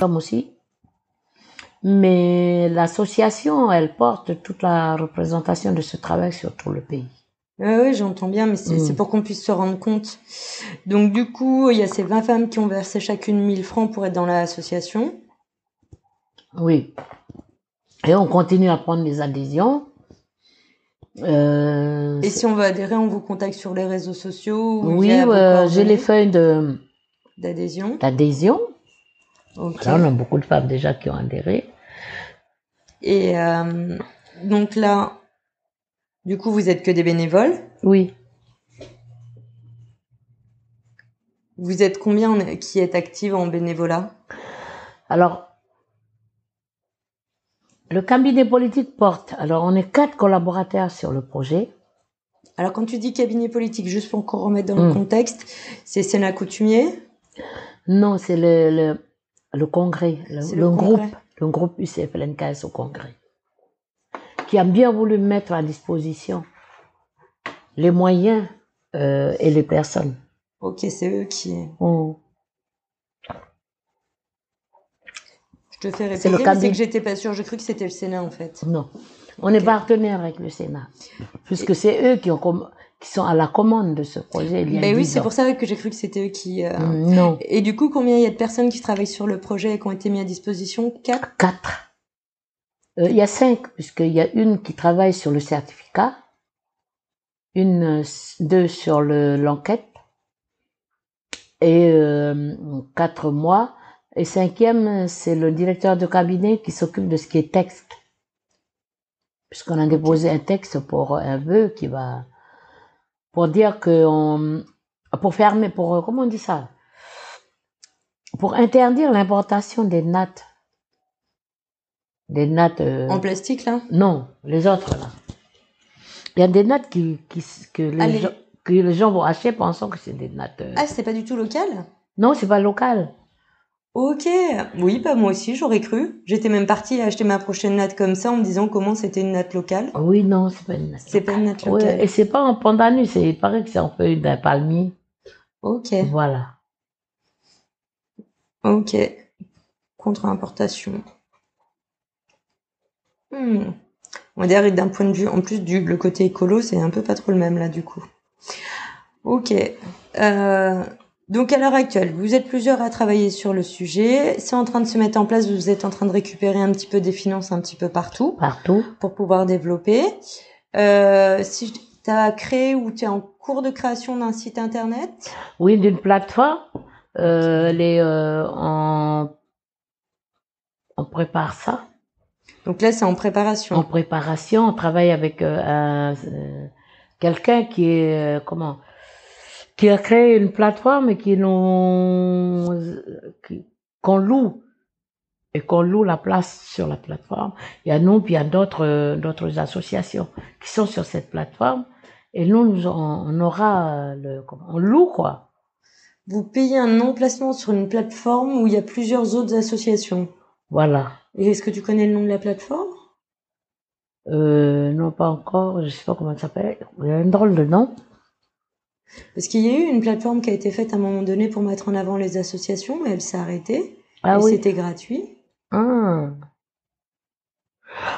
Comme aussi. Mais l'association, elle porte toute la représentation de ce travail sur tout le pays. Oui, oui, j'entends bien, mais c'est Mm. pour qu'on puisse se rendre compte. Donc, du coup, il y a ces 20 femmes qui ont versé chacune 1000 francs pour être dans l'association. Oui. Et on continue à prendre des adhésions. Euh, Et si on veut adhérer, on vous contacte sur les réseaux sociaux ou oui, euh, j'ai les feuilles de d'adhésion. d'adhésion. Là, on a beaucoup de femmes déjà qui ont adhéré. Et euh, donc là, du coup, vous êtes que des bénévoles? Oui. Vous êtes combien en- qui est active en bénévolat? Alors, le cabinet politique porte. Alors, on est quatre collaborateurs sur le projet. Alors, quand tu dis cabinet politique, juste pour qu'on remette dans le Mm. contexte, c'est Sénat Coutumier? Non, c'est le, le, le congrès, le, groupe, le groupe UCFLNKS au congrès, qui a bien voulu mettre à disposition les moyens euh, et les personnes. Ok, c'est eux qui. On- Je te fais C'est le répéter, mais c'est que j'étais pas sûre. J'ai cru que c'était le Sénat en fait. non, on est partenaire avec le Sénat, puisque c'est eux qui, ont qui sont à la commande de ce projet. Il y a Ben oui, 10 c'est pour ça que j'ai cru que c'était eux qui. euh, Mm, Non, Et du coup, combien il y a de personnes qui travaillent sur le projet et qui ont été mis à disposition? Quatre? quatre. Euh, il y a cinq, puisqu'il y a une qui travaille sur le certificat, une, deux sur le- l'enquête, et euh, quatre mois. Et cinquième, c'est le directeur de cabinet qui s'occupe de ce qui est texte. Puisqu'on a déposé un texte pour un vœu qui va, pour dire que on, pour fermer, pour, comment on dit ça? Pour interdire l'importation des nattes. Des nattes, euh, En plastique là? non, les autres là. Il y a des nattes qui, qui, que, les Allez. gens, que les gens vont acheter pensant que c'est des nattes. euh, Ah, c'est pas du tout local? Non, c'est pas local. Ok. Oui, bah moi aussi, j'aurais cru. J'étais même partie acheter ma prochaine natte comme ça en me disant comment c'était une natte locale. Oui, non, c'est pas une natte. C'est pas une natte Ouais, locale. et c'est pas en pandanus, c'est, il paraît que c'est en feuille d'un palmier. Ok. Voilà. Ok. Contre-importation. Hmm. On va dire d'un point de vue, en plus du le côté écolo, c'est un peu pas trop le même là du coup. Ok. Euh, donc à l'heure actuelle, vous êtes plusieurs à travailler sur le sujet. C'est en train de se mettre en place. Vous êtes en train de récupérer un petit peu des finances un petit peu partout Partout. pour pouvoir développer. Euh, si tu as créé ou tu es en cours de création d'un site internet, Oui, d'une plateforme. Euh, les, euh, on, on prépare ça. donc là c'est en préparation. En préparation, on travaille avec euh, euh, quelqu'un qui est, euh, comment, qui a créé une plateforme et qui qui- qu'on loue et qu'on loue la place sur la plateforme. Il y a nous, puis il y a d'autres, euh, d'autres associations qui sont sur cette plateforme et nous, nous on, aura euh, le, on loue quoi. Vous payez un emplacement sur une plateforme où il y a plusieurs autres associations. Voilà. Et est-ce que tu connais le nom de la plateforme? Euh, non, pas encore, je sais pas comment ça s'appelle. Il y a un drôle de nom. Parce qu'il y a eu une plateforme qui a été faite à un moment donné pour mettre en avant les associations, mais elle s'est arrêtée. Ah et oui. c'était gratuit. Ah.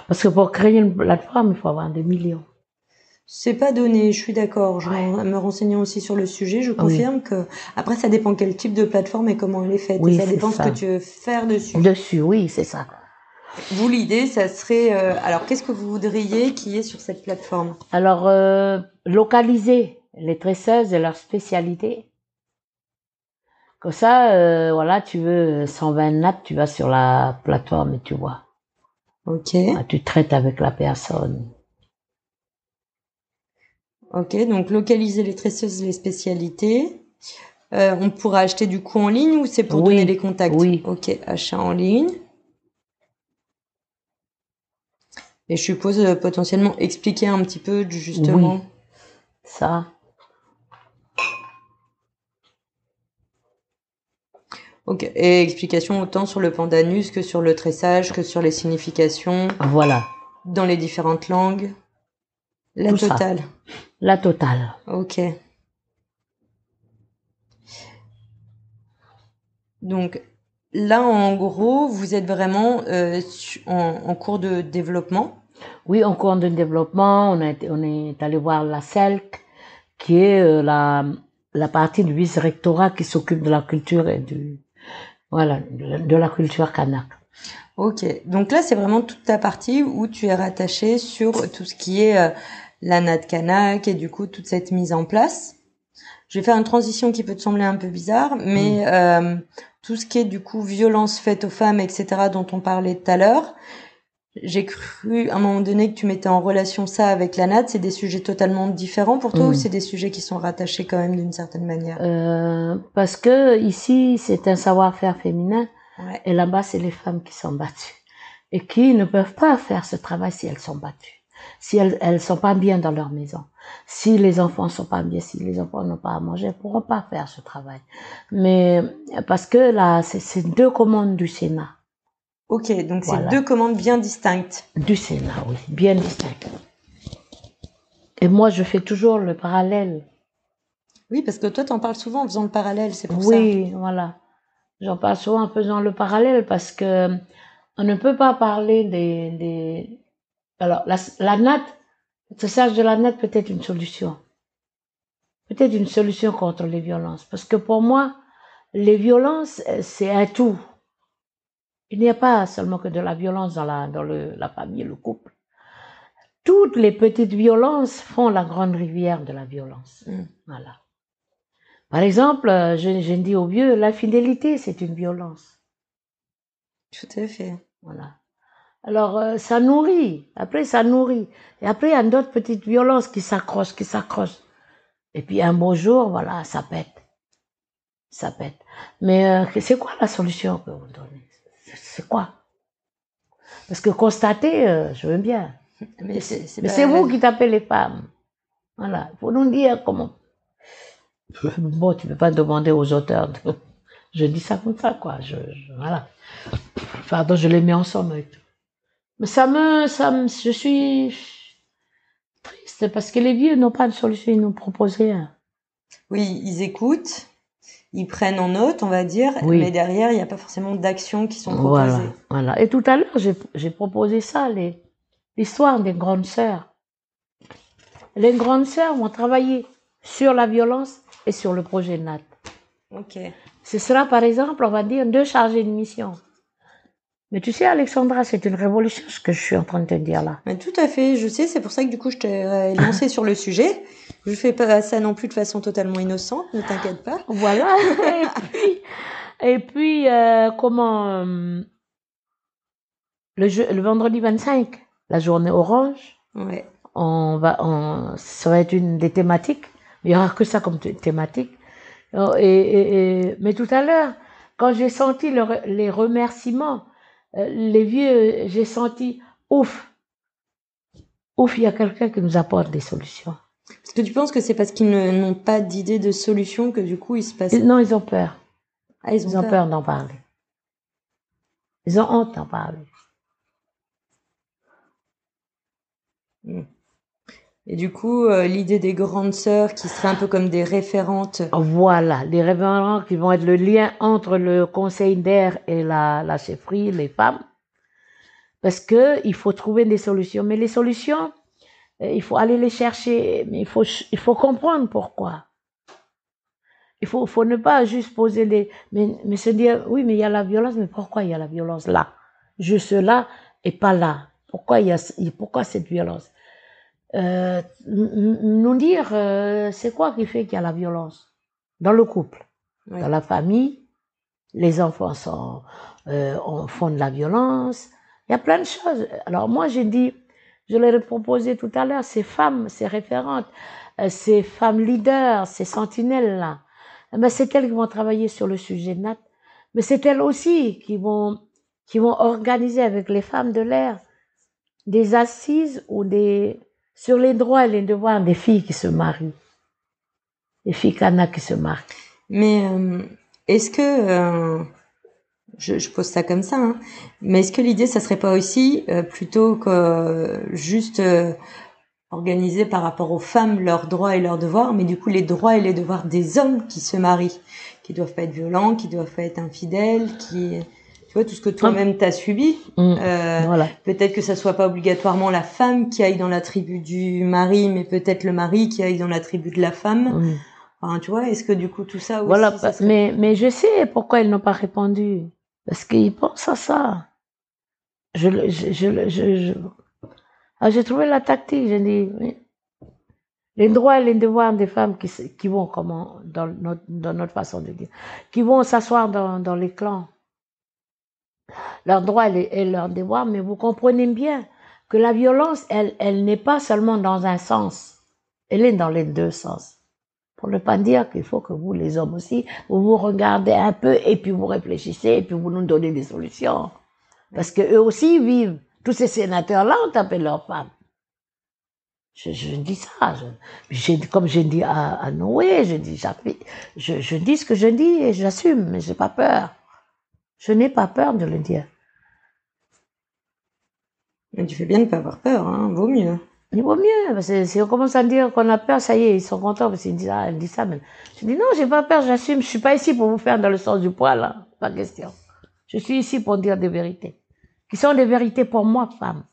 Parce que pour créer une plateforme, il faut avoir des millions. C'est pas donné, je suis d'accord. Je me renseignant aussi sur le sujet, je confirme que après ça dépend quel type de plateforme et comment elle est faite. Oui, et ça dépend ça. ce que tu veux faire dessus. Dessus, oui, c'est ça. Vous l'idée, ça serait euh, alors qu'est-ce que vous voudriez qu'il y ait sur cette plateforme? Alors, euh, localiser les tresseuses et leur spécialité. Comme ça, euh, voilà, tu veux 120 nattes, tu vas sur la plateforme et tu vois. Ok. Ah, Tu traites avec la personne. Ok, donc localiser les tresseuses, les spécialités. Euh, on pourra acheter du coup en ligne ou c'est pour Oui, donner les contacts oui. Ok, achat en ligne. Et je suppose euh, potentiellement expliquer un petit peu justement. Oui. Ça. Ok, et explication autant sur le pandanus que sur le tressage, que sur les significations Voilà. dans les différentes langues. La Tout ça. totale. La totale. Ok. Donc là, en gros, vous êtes vraiment euh, en, en cours de développement. Oui, en cours de développement, on, été- on est allé voir la CELC, qui est euh, la, la partie du vice-rectorat qui s'occupe de la culture et du, voilà, de la- culture kanak. Ok. Donc là, c'est vraiment toute ta partie où tu es rattaché sur tout ce qui est euh, la NAT Kanak et du coup toute cette mise en place. Je vais faire une transition qui peut te sembler un peu bizarre, mais euh, tout ce qui est du coup violence faite aux femmes, etc., dont on parlait tout à l'heure, j'ai cru à un moment donné que tu mettais en relation ça avec la NAT. C'est des sujets totalement différents pour toi Mm. ou c'est des sujets qui sont rattachés quand même d'une certaine manière? Euh, parce que ici, c'est un savoir-faire féminin Ouais. et là-bas, c'est les femmes qui sont battues et qui ne peuvent pas faire ce travail si elles sont battues, si elles elles sont pas bien dans leur maison, si les enfants sont pas bien, si les enfants n'ont pas à manger, elles pourront pas faire ce travail. Mais parce que là, c'est deux commandes du Sénat, Ok, donc c'est Voilà. deux commandes bien distinctes. du Sénat, oui, bien distinctes. Et moi, je fais toujours le parallèle. Oui, parce que toi, t'en parles souvent en faisant le parallèle, c'est pour ça. Oui, voilà. J'en parle souvent en faisant le parallèle parce que on ne peut pas parler des, des... alors la, la NAT, le sage de la NAT peut être une solution. Peut-être une solution contre les violences. Parce que pour moi, les violences, euh, c'est un tout. Il n'y a pas seulement que de la violence dans la, dans le, la famille, le couple. Toutes les petites violences font la grande rivière de la violence. Mm. Voilà. Par exemple, euh, je, je dis aux vieux, l'infidélité, c'est une violence. Tout à fait. Voilà. Alors, euh, ça nourrit. Après, ça nourrit. Et après, il y a d'autres petites violences qui s'accrochent, qui s'accrochent. Et puis, un beau jour, voilà, ça pète. Ça pète. Mais euh, c'est quoi la solution que vous donnez? C'est- quoi? Parce que constater, euh, je veux bien. Mais c'est vous qui tapez les femmes. Voilà. Il faut nous dire comment. Bon, tu peux pas demander aux auteurs. de- Je dis ça comme ça, quoi. Je, je- voilà. Pardon, je les mets ensemble avec tout. Mais ça me, ça me, je suis triste parce que les vieux n'ont pas de solution, ils nous proposent rien. Oui, ils écoutent, ils prennent en note, on va dire, Oui. mais derrière, il n'y a pas forcément d'actions qui sont proposées. voilà. Et tout à l'heure, j'ai, proposé ça, l'histoire des grandes sœurs. Les grandes sœurs vont travailler sur la violence et sur le projet NAT. Ok. Ce sera par exemple, on va dire, deux chargés de mission. Mais tu sais, Alexandra, c'est une révolution ce que je suis en train de te dire là. Mais tout à fait, je sais, c'est pour ça que du coup, je t'ai lancé sur le sujet. Je fais pas ça non plus de façon totalement innocente, ne t'inquiète pas. Voilà. et puis, et puis euh, comment euh, le, jeu- le vendredi 25, la journée orange, Ouais. on va, on, ça va être une des thématiques. Il y aura que ça comme thé- thématique. Oh, Et, et- et- mais tout à l'heure, quand j'ai senti le les remerciements, les vieux, j'ai senti ouf, ouf, il y a quelqu'un qui nous apporte des solutions. Parce que tu penses que c'est parce qu'ils n'ont pas d'idée de solution que du coup, il se passe. Et non, ils ont peur. Ah, ils ont, Ils ont peur. peur d'en parler. Ils ont honte d'en parler. Et du coup, euh, l'idée des grandes sœurs qui seraient un peu comme des référentes. Voilà, les révérends qui vont être le lien entre le conseil d'air et la, la chefferie, les femmes. Parce que il faut trouver des solutions. Mais les solutions, euh, il faut aller les chercher. Mais il faut, il faut comprendre pourquoi. Il faut, faut ne pas juste poser des, mais, mais se dire, oui, mais il y a la violence, mais pourquoi il y a la violence là? Juste là et pas là. Pourquoi il y a, pourquoi cette violence? Euh, nous dire, euh, c'est quoi qui fait qu'il y a la violence? Dans le couple, dans la famille, les enfants sont, euh, on- font de la violence. Il y a plein de choses. Alors moi, j'ai dit, je l'ai proposé tout à l'heure, ces femmes, ces référentes, euh, ces femmes leaders, ces sentinelles-là, eh ben, c'est elles qui vont travailler sur le sujet de NAT, mais c'est elles aussi qui vont, qui vont organiser avec les femmes de l'air des assises ou des, sur les droits et les devoirs des filles qui se marient. Les filles cana qui se marient. Mais euh, est-ce que, euh, je, pose ça comme ça, hein, mais est-ce que l'idée, ça serait pas aussi, euh, plutôt que juste organiser par rapport aux femmes leurs droits et leurs devoirs, mais du coup les droits et les devoirs des hommes qui se marient, qui doivent pas être violents, qui doivent pas être infidèles, qui tu vois tout ce que toi-même t'as subi. Mm. Euh, Voilà. peut-être que ça soit pas obligatoirement la femme qui aille dans la tribu du mari, mais peut-être le mari qui aille dans la tribu de la femme. Mm. Enfin, tu vois, est-ce que du coup tout ça aussi, Voilà, ça serait- mais, mais je sais pourquoi ils n'ont pas répondu. Parce qu'ils pensent à ça. Je, je, je, le- je, je- Ah, j'ai trouvé la tactique, j'ai dit, oui. Les droits et les devoirs des femmes qui, qui vont, comment, dans notre, dans notre façon de dire, qui vont s'asseoir dans, dans les clans. Leurs droits et, leurs devoirs, mais vous comprenez bien que la violence, elle, elle n'est pas seulement dans un sens. Elle est dans les deux sens. Pour ne pas dire qu'il faut que vous, les hommes aussi, vous vous regardez un peu et puis vous réfléchissez et puis vous nous donnez des solutions. Parce que eux aussi vivent. Tous ces sénateurs-là ont tapé leurs femmes. Je, je dis ça. Je, j'ai- comme j'ai dit à, Noé, je dis, je, je dis ce que je dis et j'assume, mais j'ai pas peur. Je n'ai pas peur de le dire. Mais tu fais bien de pas avoir peur, hein, vaut mieux. Il vaut mieux, parce que si on commence à dire qu'on a peur, ça y est, ils sont contents parce qu'ils disent, ah, elle dit ça, mais je dis non, j'ai pas peur, j'assume, je suis pas ici pour vous faire dans le sens du poil, là, pas question. Je suis ici pour dire des vérités, qui sont des vérités pour moi, femme.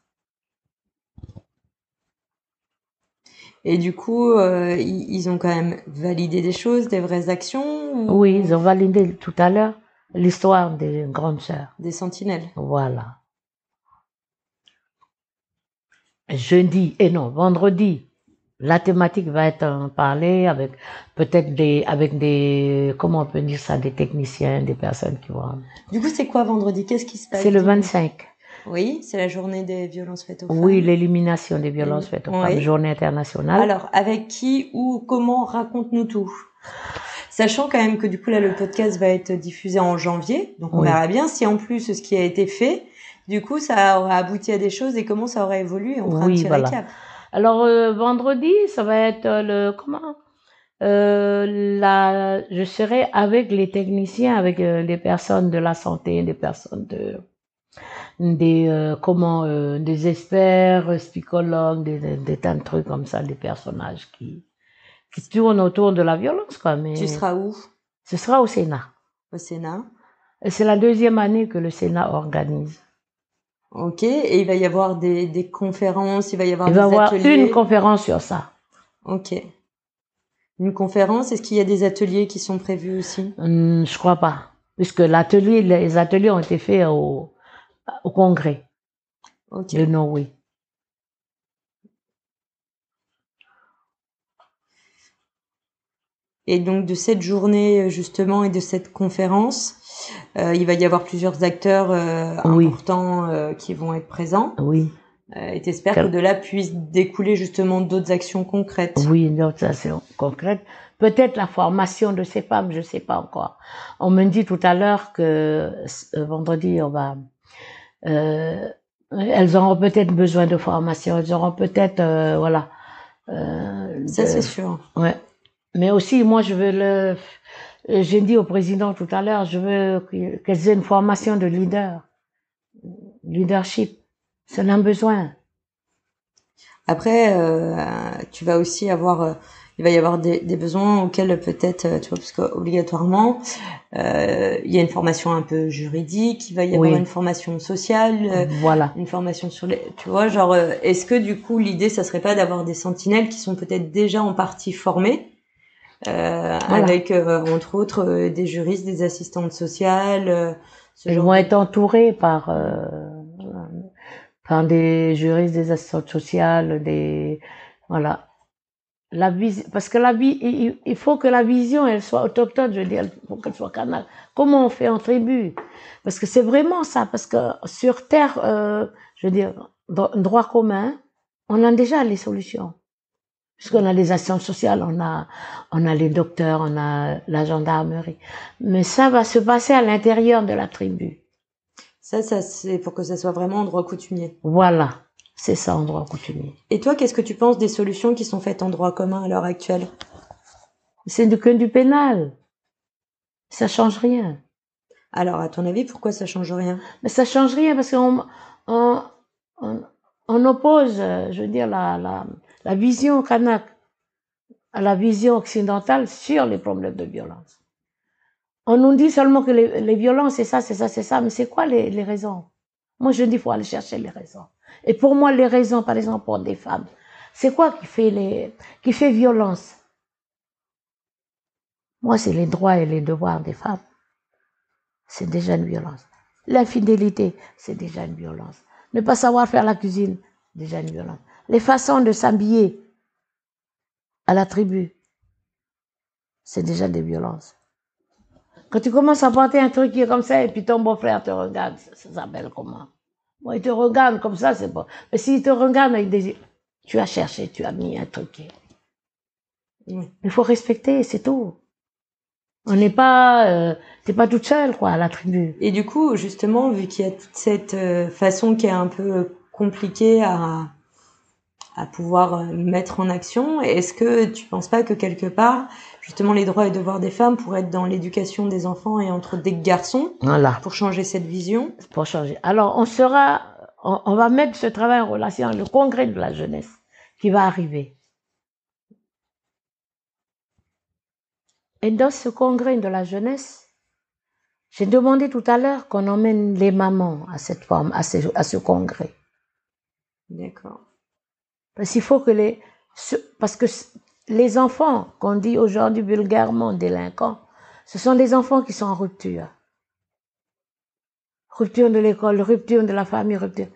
Et du coup, euh, ils, ils ont quand même validé des choses, des vraies actions, ou? Oui, ils ont validé tout à l'heure l'histoire des grandes sœurs. des sentinelles. Voilà. Jeudi, et non, vendredi, la thématique va être parlée avec peut-être des, avec des, comment on peut dire ça, des techniciens, des personnes qui vont. Du coup, c'est quoi vendredi? Qu'est-ce qui se passe? C'est le dimanche 25. Oui, c'est la journée des violences faites aux femmes. Oui, l'élimination des violences faites aux Oui. femmes, journée internationale. Alors, avec qui ou comment? Raconte-nous tout. Sachant quand même que du coup là le podcast va être diffusé en janvier, donc on Oui. verra bien si en plus ce qui a été fait, du coup ça aura abouti à des choses et comment ça aura évolué. On un Oui, voilà. Alors euh, vendredi, ça va être euh, le comment euh, la, je serai avec les techniciens, avec euh, les personnes de la santé, des personnes de des euh, comment euh, des experts, euh, psychologues, des, des, des tas de trucs comme ça, des personnages qui qui tournent autour de la violence quoi. Mais Tu seras où? Ce sera au Sénat. Au Sénat. C'est la deuxième année que le Sénat organise. Ok. Et il va y avoir des, des conférences, il va y avoir Il des va y avoir ateliers. une conférence sur ça. Ok. Une conférence. Est-ce qu'il y a des ateliers qui sont prévus aussi? Hum, je crois pas, puisque l'atelier, les ateliers ont été faits au, au congrès Ok. de Norway. Et donc de cette journée euh, justement et de cette conférence, euh, il va y avoir plusieurs acteurs euh, Oui. importants euh, qui vont être présents. Oui, Euh, et t'espères que de là puissent découler justement d'autres actions concrètes. oui, une autre action concrète. Peut-être la formation de ces femmes, je sais pas encore. On me dit tout à l'heure que euh, vendredi, on va, euh, elles auront peut-être besoin de formation, elles auront peut-être, euh, voilà. euh, Ça de- c'est sûr. Ouais. Mais aussi, moi, je veux le. euh, J'ai dit au président tout à l'heure, je veux que- qu'elles aient une formation de leader, leadership. En a besoin. Après, euh, tu vas aussi avoir, euh, il va y avoir des, des besoins auxquels peut-être, euh, tu vois, parce qu'obligatoirement, euh, il y a une formation un peu juridique, il va y avoir Oui. une formation sociale, Voilà. une formation sur les, tu vois, genre, est-ce que du coup l'idée, ça serait pas d'avoir des sentinelles qui sont peut-être déjà en partie formées, Voilà. avec euh, entre autres euh, des juristes, des assistantes sociales, euh, ce genre vont de- être entourées par, euh, par des juristes, des assistantes sociales, des, voilà. La vis- parce que la vie, il, il faut que la vision, elle soit autochtone, je veux dire, il faut qu'elle soit canale. Comment on fait en tribu? Parce que c'est vraiment ça, parce que sur terre, euh, je veux dire, dro- droit commun, on a déjà les solutions. Puisqu'on a les actions sociales, on a, on a les docteurs, on a la gendarmerie. Mais ça va se passer à l'intérieur de la tribu. Ça, ça c'est pour que ça soit vraiment en droit coutumier. Voilà, c'est ça en droit coutumier. Et toi, qu'est-ce que tu penses des solutions qui sont faites en droit commun à l'heure actuelle? C'est du que du pénal. Ça change rien. Alors, à ton avis, pourquoi ça change rien? Mais ça change rien parce qu'on on, on, on oppose, je veux dire, la, la, la vision kanak à la vision occidentale sur les problèmes de violence. On nous dit seulement que les, violences, c'est ça, c'est ça, c'est ça, mais c'est quoi les, les raisons? Moi, je dis, il faut aller chercher les raisons. Et pour moi, les raisons, par exemple, pour des femmes, c'est quoi qui fait, les, qui fait violence? Moi, c'est les droits et les devoirs des femmes. C'est déjà une violence. L'infidélité, c'est déjà une violence. Ne pas savoir faire la cuisine, déjà une violence. Les façons de s'habiller à la tribu, c'est déjà des violences. Quand tu commences à porter un truc qui est comme ça et puis ton beau-frère te regarde, ça, s'appelle comment? Il te regarde comme ça, c'est bon. Mais s'il te regarde avec des... Tu as cherché, tu as mis un truc. Il faut respecter, c'est tout. On n'est pas... Euh, T'es pas toute seule, quoi, à la tribu. Et du coup, justement, vu qu'il y a toute cette euh, façon qui est un peu compliquée à, à pouvoir euh, mettre en action, est-ce que tu penses pas que quelque part, justement, les droits et devoirs des femmes pourraient être dans l'éducation des enfants et entre des garçons Voilà. pour changer cette vision? Pour changer. Alors, on sera, on, on va mettre ce travail en relation avec le congrès de la jeunesse qui va arriver. Et dans ce congrès de la jeunesse, j'ai demandé tout à l'heure qu'on emmène les mamans à cette forme, à ce, à ce congrès. D'accord. Parce qu'il faut que les, ce- parce que les enfants qu'on dit aujourd'hui vulgairement délinquants, ce sont des enfants qui sont en rupture. Rupture de l'école, rupture de la famille, rupture.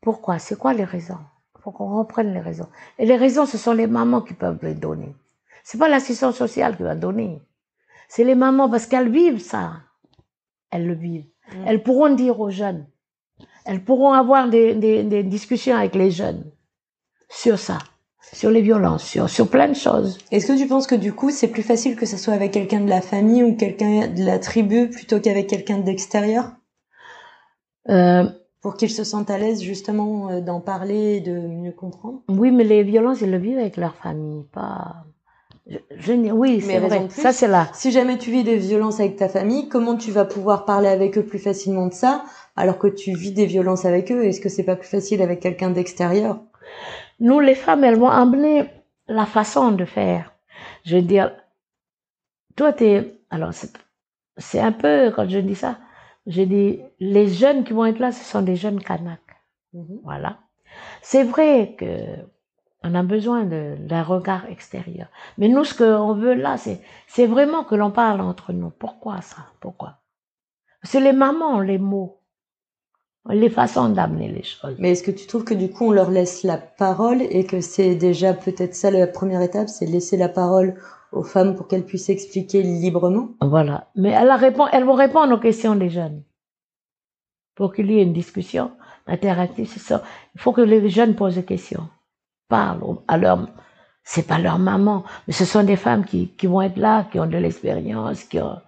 Pourquoi? C'est quoi les raisons? Faut qu'on reprenne les raisons. Et les raisons, ce sont les mamans qui peuvent les donner. C'est pas l'assistance sociale qui va donner. C'est les mamans parce qu'elles vivent ça. Elles le vivent. Mm. Elles pourront dire aux jeunes. Elles pourront avoir des, des, des discussions avec les jeunes sur ça, sur les violences, sur, sur plein de choses. Est-ce que tu penses que du coup, c'est plus facile que ce soit avec quelqu'un de la famille ou quelqu'un de la tribu plutôt qu'avec quelqu'un d'extérieur? Euh, pour qu'ils se sentent à l'aise justement euh, d'en parler et de mieux comprendre? Oui, mais les violences, ils le vivent avec leur famille, pas. Je, oui, c'est vrai. plus. Ça, c'est là. Si jamais tu vis des violences avec ta famille, comment tu vas pouvoir parler avec eux plus facilement de ça alors que tu vis des violences avec eux? Est-ce que c'est pas plus facile avec quelqu'un d'extérieur? Nous, les femmes, elles vont amener la façon de faire. Je veux dire, toi, t'es, alors, c'est, un peu, quand je dis ça, je dis, les jeunes qui vont être là, ce sont des jeunes Kanaks. Voilà. C'est vrai que on a besoin de- d'un regard extérieur. Mais nous, ce qu'on veut là, c'est, c'est vraiment que l'on parle entre nous. Pourquoi ça? Pourquoi? C'est les mamans, les mots. Les façons d'amener les choses. Mais est-ce que tu trouves que du coup on leur laisse la parole et que c'est déjà peut-être ça la première étape, c'est laisser la parole aux femmes pour qu'elles puissent expliquer librement? Voilà. Mais elles, la répondent, elles vont répondre aux questions des jeunes. Pour qu'il y ait une discussion interactive, c'est ça. Il faut que les jeunes posent des questions. Parlent à leur, c'est pas leur maman, mais ce sont des femmes qui, qui vont être là, qui ont de l'expérience, qui ont,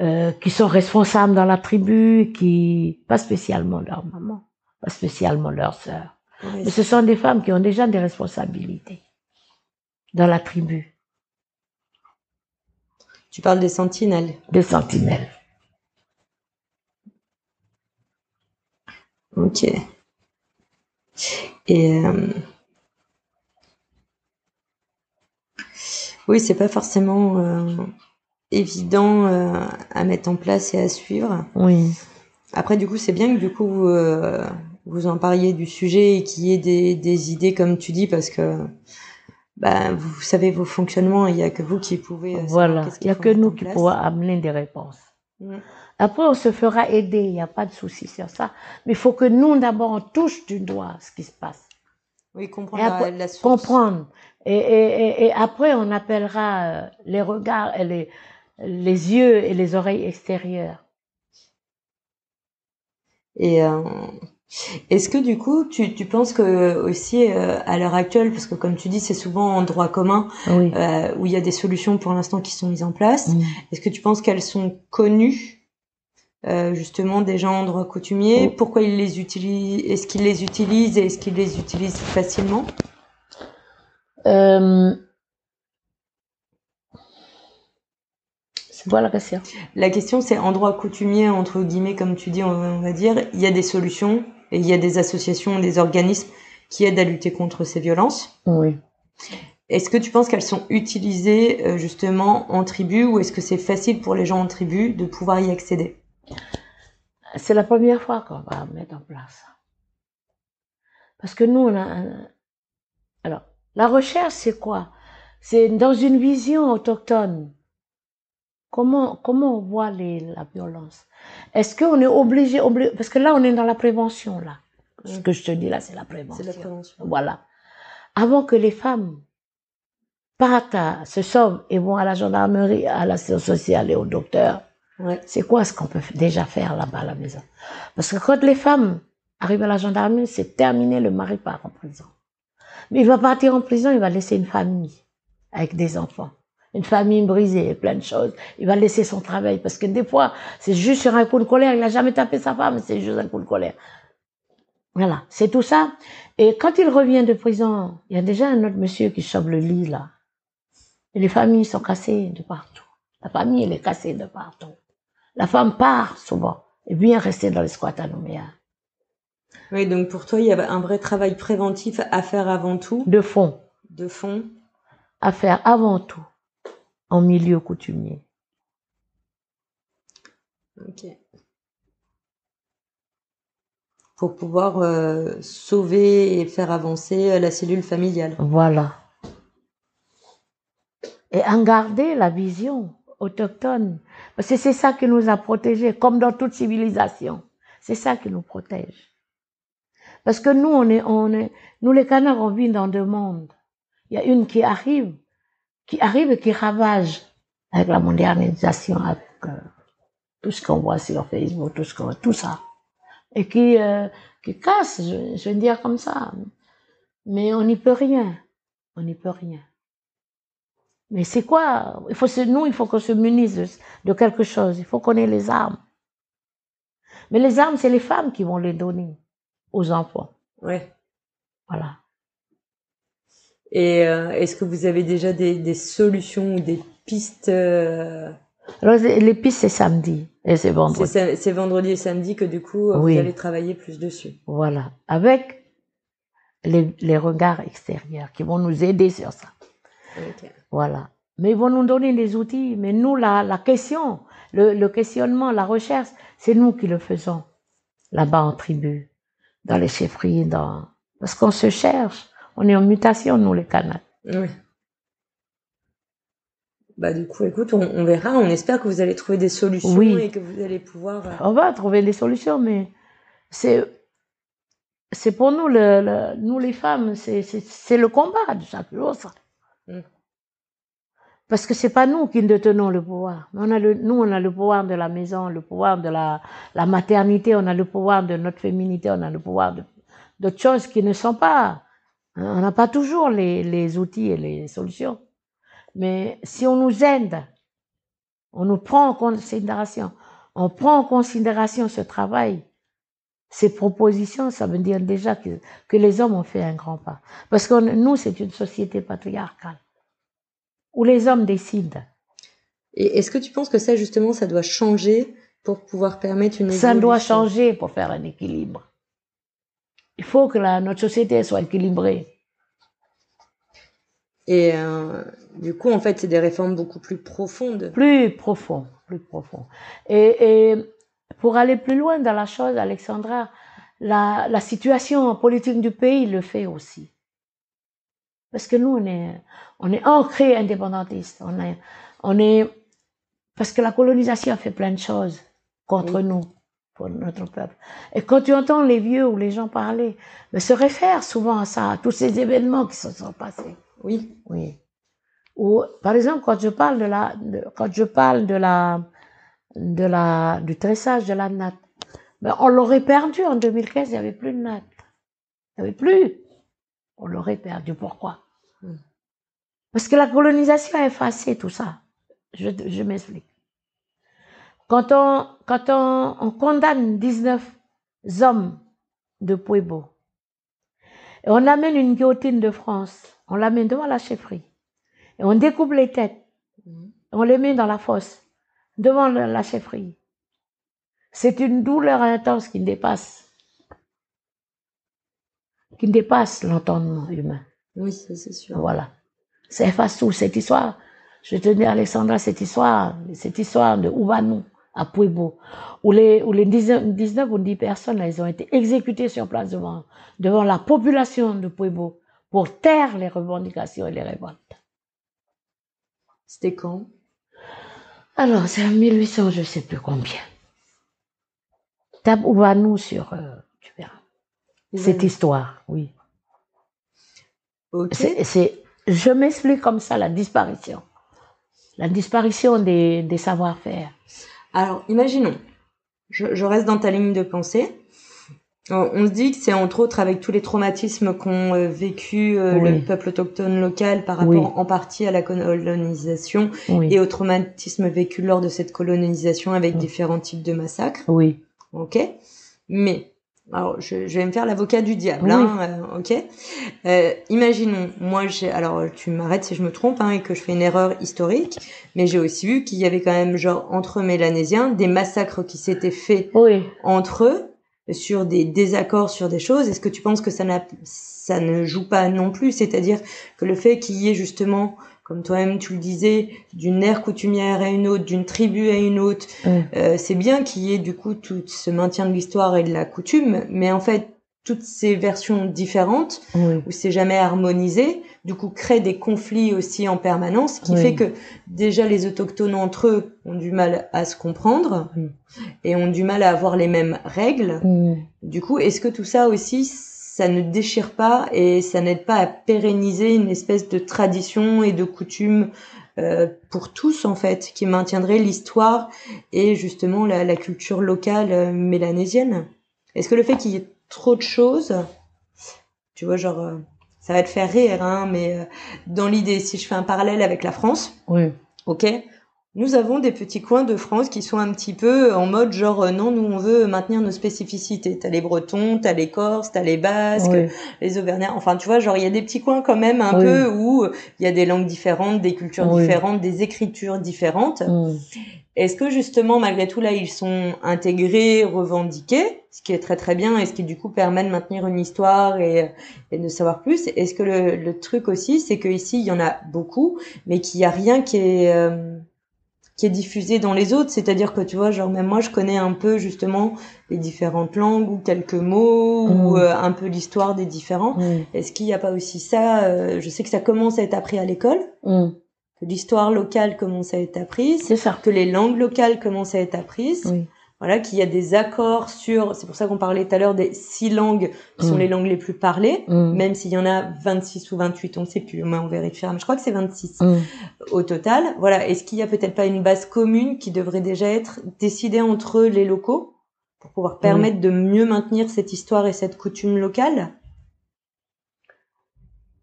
euh, qui sont responsables dans la tribu, qui, pas spécialement leur maman, pas spécialement leur sœur. Oui, Mais ce sont des femmes qui ont déjà des responsabilités dans la tribu, Tu parles des sentinelles. des sentinelles. Ok. Et euh, oui, c'est pas forcément euh, évident euh, à mettre en place et à suivre. Oui. Après, du coup, c'est bien que du coup vous, euh, vous en parliez du sujet et qu'il y ait des, des idées comme tu dis parce que bah, vous savez vos fonctionnements, il y a que vous qui pouvez. euh, Voilà, il n'y a que nous qui pouvons amener des réponses. Après, on se fera aider, il n'y a pas de souci sur ça. Mais il faut que nous, d'abord, on touche du doigt ce qui se passe. Oui, comprendre Et la, après, la source. Comprendre. Et, et, et, après, on appellera les regards, et les, les yeux et les oreilles extérieures. Et euh, Est-ce que du coup, tu, tu penses que aussi euh, à l'heure actuelle, parce que comme tu dis, c'est souvent en droit commun Oui. euh, où il y a des solutions pour l'instant qui sont mises en place. Est-ce que tu penses qu'elles sont connues justement des gens en droit coutumier? Oh. Pourquoi ils les utilisent Est-ce qu'ils les utilisent et est-ce qu'ils les utilisent facilement? C'est la question La question, c'est en droit coutumier, entre guillemets, comme tu dis, on, va dire, il y a des solutions et il y a des associations, des organismes qui aident à lutter contre ces violences. Oui. Est-ce que tu penses qu'elles sont utilisées euh, justement en tribu ou est-ce que c'est facile pour les gens en tribu de pouvoir y accéder? C'est la première fois qu'on va mettre en place. Parce que nous, on a un... Alors, la recherche, c'est quoi? C'est dans une vision autochtone. Comment, comment on voit les, la violence? Est-ce qu'on est obligé, obligé, parce que là, on est dans la prévention, là. Ce que je te dis là, c'est la prévention. C'est la prévention. Voilà. Avant que les femmes partent, à, se sauvent et vont à la gendarmerie, à l'assistance sociale et au docteur, Ouais. c'est quoi ce qu'on peut déjà faire là-bas à la maison? Parce que quand les femmes arrivent à la gendarmerie, c'est terminé, le mari part en prison. Mais il va partir en prison, il va laisser une famille avec des enfants. Une famille brisée, plein de choses. Il va laisser son travail parce que des fois, c'est juste sur un coup de colère. Il n'a jamais tapé sa femme, c'est juste un coup de colère. Voilà, c'est tout ça. Et quand il revient de prison, il y a déjà un autre monsieur qui sauve le lit là. Et les familles sont cassées de partout. La famille, elle est cassée de partout. La femme part souvent et vient rester dans les squats à Nouméa. Oui, donc pour toi, il y a un vrai travail préventif à faire avant tout, De fond, de fond. à faire avant tout en milieu coutumier. Ok. Pour pouvoir euh, sauver et faire avancer euh, la cellule familiale. Voilà. Et en garder la vision autochtone. Parce que c'est ça qui nous a protégés, comme dans toute civilisation. C'est ça qui nous protège. Parce que nous, on est, on est, nous les canards, on vit dans deux mondes. Il y a une qui arrive, qui arrive et qui ravage avec la modernisation, avec euh, tout ce qu'on voit sur Facebook, tout ce qu'on, tout ça. Et qui, euh, qui casse, je, je vais dire comme ça. Mais on n'y peut rien. On n'y peut rien. Mais c'est quoi? Il faut se, Nous, il faut qu'on se munisse de, de quelque chose. Il faut qu'on ait les armes. Mais les armes, c'est les femmes qui vont les donner aux enfants. Ouais. Voilà. Et euh, est-ce que vous avez déjà des, des solutions ou des pistes euh, Alors, les pistes, c'est samedi et c'est vendredi. c'est vendredi et samedi que du coup, Oui. vous allez travailler plus dessus. Voilà. Avec les, les regards extérieurs qui vont nous aider sur ça. Voilà. Mais ils vont nous donner les outils. Mais nous, la, la question, le, le questionnement, la recherche, c'est nous qui le faisons. Là-bas en tribu, dans les chefferies, dans... Parce qu'on se cherche. On est en mutation, nous, les Kanaks. Ouais. Bah du coup, écoute, on, on verra. On espère que vous allez trouver des solutions Oui. et que vous allez pouvoir. euh, On va trouver des solutions, mais c'est, c'est pour nous, le, le- nous les femmes, c'est, le combat de chaque jour, ça. Mm. Parce que c'est pas nous qui détenons le pouvoir. On a le, nous, on a le pouvoir de la maison, le pouvoir de la, la maternité, on a le pouvoir de notre féminité, on a le pouvoir de, d'autres choses qui ne sont pas. On n'a pas toujours les, les outils et les solutions. Mais si on nous aide, on nous prend en considération, on prend en considération ce travail, ces propositions, ça veut dire déjà que, que les hommes ont fait un grand pas. Parce que nous, c'est une société patriarcale, où les hommes décident. Et est-ce que tu penses que ça, justement, ça doit changer pour pouvoir permettre une Ça doit changer pour faire un équilibre. Il faut que la, notre société soit équilibrée. Et euh, du coup, en fait, c'est des réformes beaucoup plus profondes. plus profond, plus profond. Et, et pour aller plus loin dans la chose, Alexandra, la, la situation politique du pays le fait aussi. Parce que nous, on est, on est ancré indépendantiste. On est, on est, parce que la colonisation a fait plein de choses contre Oui. nous, pour notre peuple. Et quand tu entends les vieux ou les gens parler, mais se réfèrent souvent à ça, à tous ces événements qui se sont passés. Oui. Oui. Ou, par exemple, quand je parle de la, de- quand je parle de la, de la, du tressage de la natte, Mais on l'aurait perdu en 2015, il n'y avait plus de natte. Il n'y avait plus. On l'aurait perdu. Pourquoi? Mm. Parce que la colonisation a effacé tout ça. Je, je m'explique. Quand on, quand on, on condamne 19 hommes de Pueblo, et on amène une guillotine de France, on l'amène devant la chefferie, et on découpe les têtes, Mhm. on les met dans la fosse, devant la, chefferie. C'est une douleur intense qui dépasse, qui dépasse l'entendement humain. Oui, c'est sûr. Voilà. Ça efface tout. Cette histoire, je vais te dire, Alexandra, cette histoire, cette histoire de Ouvanou à Pueblo, où les, où les 19, 19 ou 10 personnes, là, ils ont été exécutées sur place devant, devant la population de Pueblo pour taire les revendications et les révoltes. C'était quand? Alors, c'est en 1800, je sais plus combien. Tape Ouvanou sur, euh, tu verras. Cette histoire, oui. C'est- je m'explique comme ça la disparition. La disparition des, des savoir-faire. Alors, imaginons, je, je reste dans ta ligne de pensée. On, on se dit que c'est entre autres avec tous les traumatismes qu'ont euh, vécu euh, Oui. le peuple autochtone local par rapport Oui. en partie à la colonisation Oui. et aux traumatismes vécus lors de cette colonisation avec différents types de massacres. Oui. Ok Mais, alors, je, je vais me faire l'avocat du diable, Oui. hein, euh, ok? Euh, Imaginons, moi, j'ai, alors, tu m'arrêtes si je me trompe, hein, et que je fais une erreur historique, mais j'ai aussi vu qu'il y avait quand même, genre, entre Mélanésiens, des massacres qui s'étaient faits Oui. entre eux, sur des désaccords sur des choses. Est-ce que tu penses que ça, n'a, ça ne joue pas non plus? C'est-à-dire que le fait qu'il y ait justement, comme toi-même tu le disais, d'une ère coutumière à une autre, d'une tribu à une autre, euh, c'est bien qu'il y ait du coup tout ce maintien de l'histoire et de la coutume, mais en fait, toutes ces versions différentes, où c'est jamais harmonisé, du coup créent des conflits aussi en permanence, ce qui fait que déjà les autochtones entre eux ont du mal à se comprendre et ont du mal à avoir les mêmes règles. Du coup, est-ce que tout ça aussi, ça ne déchire pas et ça n'aide pas à pérenniser une espèce de tradition et de coutume euh, pour tous en fait, qui maintiendrait l'histoire et justement la, la culture locale euh, mélanésienne Est-ce que le fait qu'il y ait trop de choses, tu vois, genre, euh, ça va te faire rire, hein, mais euh, dans l'idée, si je fais un parallèle avec la France, Oui. Ok. Nous avons des petits coins de France qui sont un petit peu en mode genre euh, non, nous on veut maintenir nos spécificités. T'as les Bretons, t'as les Corses, t'as les Basques, Oui. les Auvergnats. Enfin, tu vois, genre il y a des petits coins quand même un Oui. peu où euh, il y a des langues différentes, des cultures Oui. différentes, des écritures différentes. Mm. Est-ce que justement, malgré tout, là, ils sont intégrés, revendiqués, ce qui est très très bien et ce qui du coup permet de maintenir une histoire et, et de savoir plus? Est-ce que le, le truc aussi, c'est qu'ici, il y en a beaucoup, mais qu'il n'y a rien qui est, euh, qui est diffusé dans les autres C'est-à-dire que tu vois, genre même moi, je connais un peu justement les différentes langues ou quelques mots ou Mm. euh, un peu l'histoire des différents. Mm. Est-ce qu'il n'y a pas aussi ça euh, Je sais que ça commence à être appris à l'école, Mm. que l'histoire locale commence à être apprise C'est ça. que les langues locales commencent à être apprises. Oui. Voilà, qu'il y a des accords sur, c'est pour ça qu'on parlait tout à l'heure des six langues qui sont Mm. les langues les plus parlées, Mm. même s'il y en a 26 ou 28, on ne sait plus, on vérifiera, mais je crois que c'est 26 Mm. au total. Voilà, est-ce qu'il y a peut-être pas une base commune qui devrait déjà être décidée entre les locaux pour pouvoir permettre de mieux maintenir cette histoire et cette coutume locale?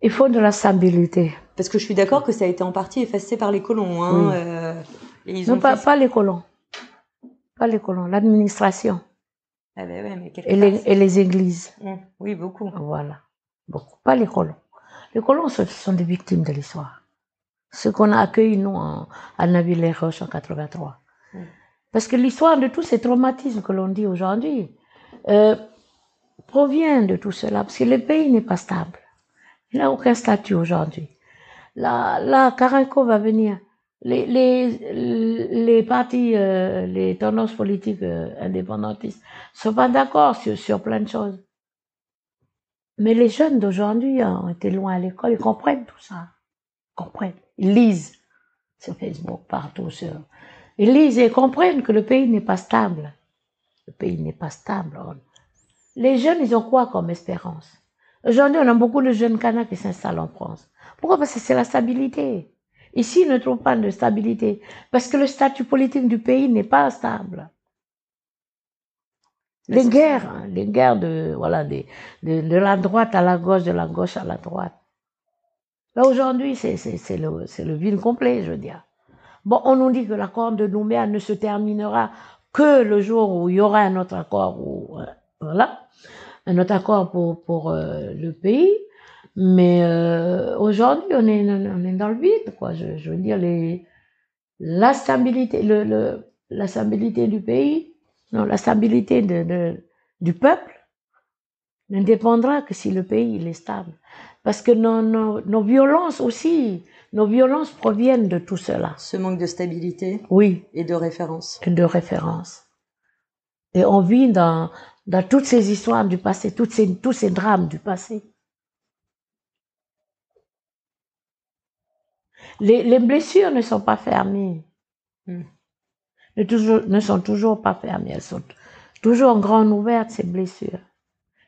Il faut de la stabilité. Parce que je suis d'accord que ça a été en partie effacé par les colons. Hein, Oui. euh, et ils Non, ont pas, fait- pas les colons. Pas les colons. L'administration Ah ben ouais, mais quelque et les, et les églises. c'est- Mm, Oui, beaucoup. Voilà. Beaucoup. Pas les colons. Les colons sont des victimes de l'histoire. Ce qu'on a accueilli, nous, en, à en 83. Mm. Parce que l'histoire de tous ces traumatismes que l'on dit aujourd'hui euh, provient de tout cela. Parce que le pays n'est pas stable. Il n'a aucun statut aujourd'hui. Là, là, Caranco va venir. Les, les, les partis, euh, les tendances politiques euh, indépendantistes sont pas d'accord sur, sur plein de choses. Mais les jeunes d'aujourd'hui ont été loin à l'école, ils comprennent tout ça. Ils comprennent. Ils lisent sur Facebook, partout. Sur... Ils lisent et comprennent que le pays n'est pas stable. Le pays n'est pas stable. Les jeunes, ils ont quoi comme espérance? Aujourd'hui, on a beaucoup de jeunes Canadiens qui s'installent en France. Pourquoi? Parce que c'est la stabilité. Ici, ils ne trouvent pas de stabilité. Parce que le statut politique du pays n'est pas stable. Les guerres, hein, les guerres de, voilà, des- de, de la droite à la gauche, de la gauche à la droite. Là, aujourd'hui, c'est, c'est, c'est le, c'est le vide complet, je veux dire. Bon, on nous dit que l'accord de Nouméa ne se terminera que le jour où il y aura un autre accord, où, euh, voilà, un autre accord pour, pour euh, le pays. Mais euh, aujourd'hui, on est, on est dans le vide, quoi. Je, je veux dire, les, la stabilité, le, le, la stabilité du pays, non, la stabilité de, de- du peuple ne dépendra que si le pays il est stable. Parce que nos, nos, nos violences aussi, nos violences proviennent de tout cela. Ce manque de stabilité Oui, et de référence. de référence. Et on vit dans, dans toutes ces histoires du passé, toutes ces, tous ces drames du passé. Les, les blessures ne sont pas fermées. Hmm. Ne, toujours, ne sont toujours pas fermées. Elles sont toujours grandes ouvertes, ces blessures.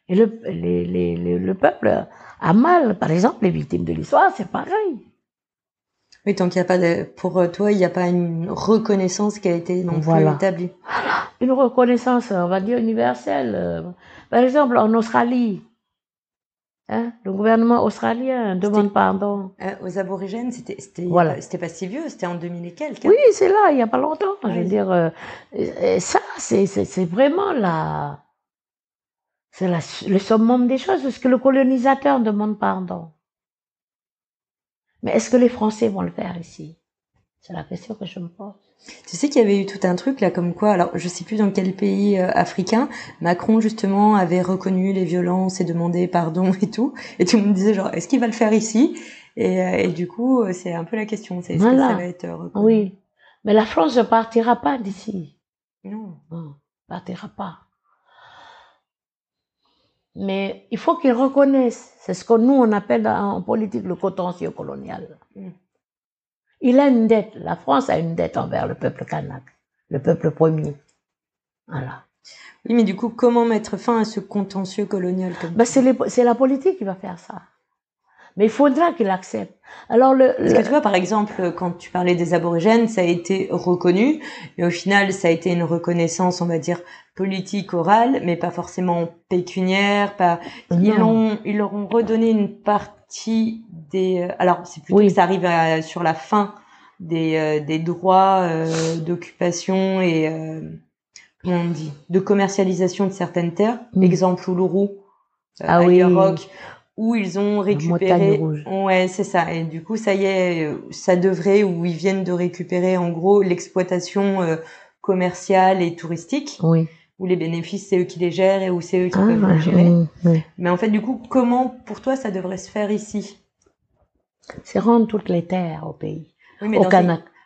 Et le, les- les- les- le peuple a mal. Par exemple, les victimes de l'histoire, c'est pareil. Oui, tant qu'il n'y a pas de, pour toi, il n'y a pas une reconnaissance qui a été non Voilà. plus établie. une reconnaissance, on va dire, universelle. euh. Par exemple, en Australie, hein, le gouvernement australien demande pardon. Euh, aux aborigènes, c'était, Voilà. c'était pas si vieux, c'était en 2000 et quelques. hein. Oui, c'est là, il n'y a pas longtemps. Je veux dire, euh, ça, c'est vraiment la, c'est le summum des choses, parce que le colonisateur demande pardon. Mais est-ce que les Français vont le faire ici? C'est la question que je me pose. Tu sais qu'il y avait eu tout un truc là comme quoi, alors je sais plus dans quel pays euh, africain, Macron justement avait reconnu les violences et demandé pardon et tout, et tout le monde disait genre est-ce qu'il va le faire ici? Et, euh, et du coup euh, c'est un peu la question, c'est est-ce Voilà. que ça va être reconnu? Oui. Mais la France ne partira pas d'ici. Non. Non, partira pas. Mais il faut qu'ils reconnaissent, c'est ce que nous on appelle en politique le contentieux colonial. Mm. Il a une dette, la France a une dette envers le peuple kanak, le peuple premier. Voilà. Oui, mais du coup comment mettre fin à ce contentieux colonial comme Ben, c'est la politique qui va faire ça. Mais il faudra qu'il accepte. Alors le, Parce le- que tu vois, par exemple, quand tu parlais des aborigènes, ça a été reconnu, et au final, ça a été une reconnaissance, on va dire, politique orale, mais pas forcément pécuniaire. Pas... Ils, ont, ils leur ont redonné une partie des. euh, Alors, c'est plutôt Oui. que ça arrive à- sur la fin des, euh, des droits euh, d'occupation et euh, comment on dit, de commercialisation de certaines terres. Mm. Exemple Uluru, euh, Ah oui. Où ils ont récupéré. Rouge. Ouais, c'est ça. Et du coup, ça y est, euh, ça devrait, ou ils viennent de récupérer en gros l'exploitation euh, commerciale et touristique, oui. où les bénéfices, c'est eux qui les gèrent et où c'est eux qui Ah, peuvent les oui, gérer. oui. Mais en fait, du coup, comment pour toi ça devrait se faire ici? C'est rendre toutes les terres au pays, Oui, mais au ces-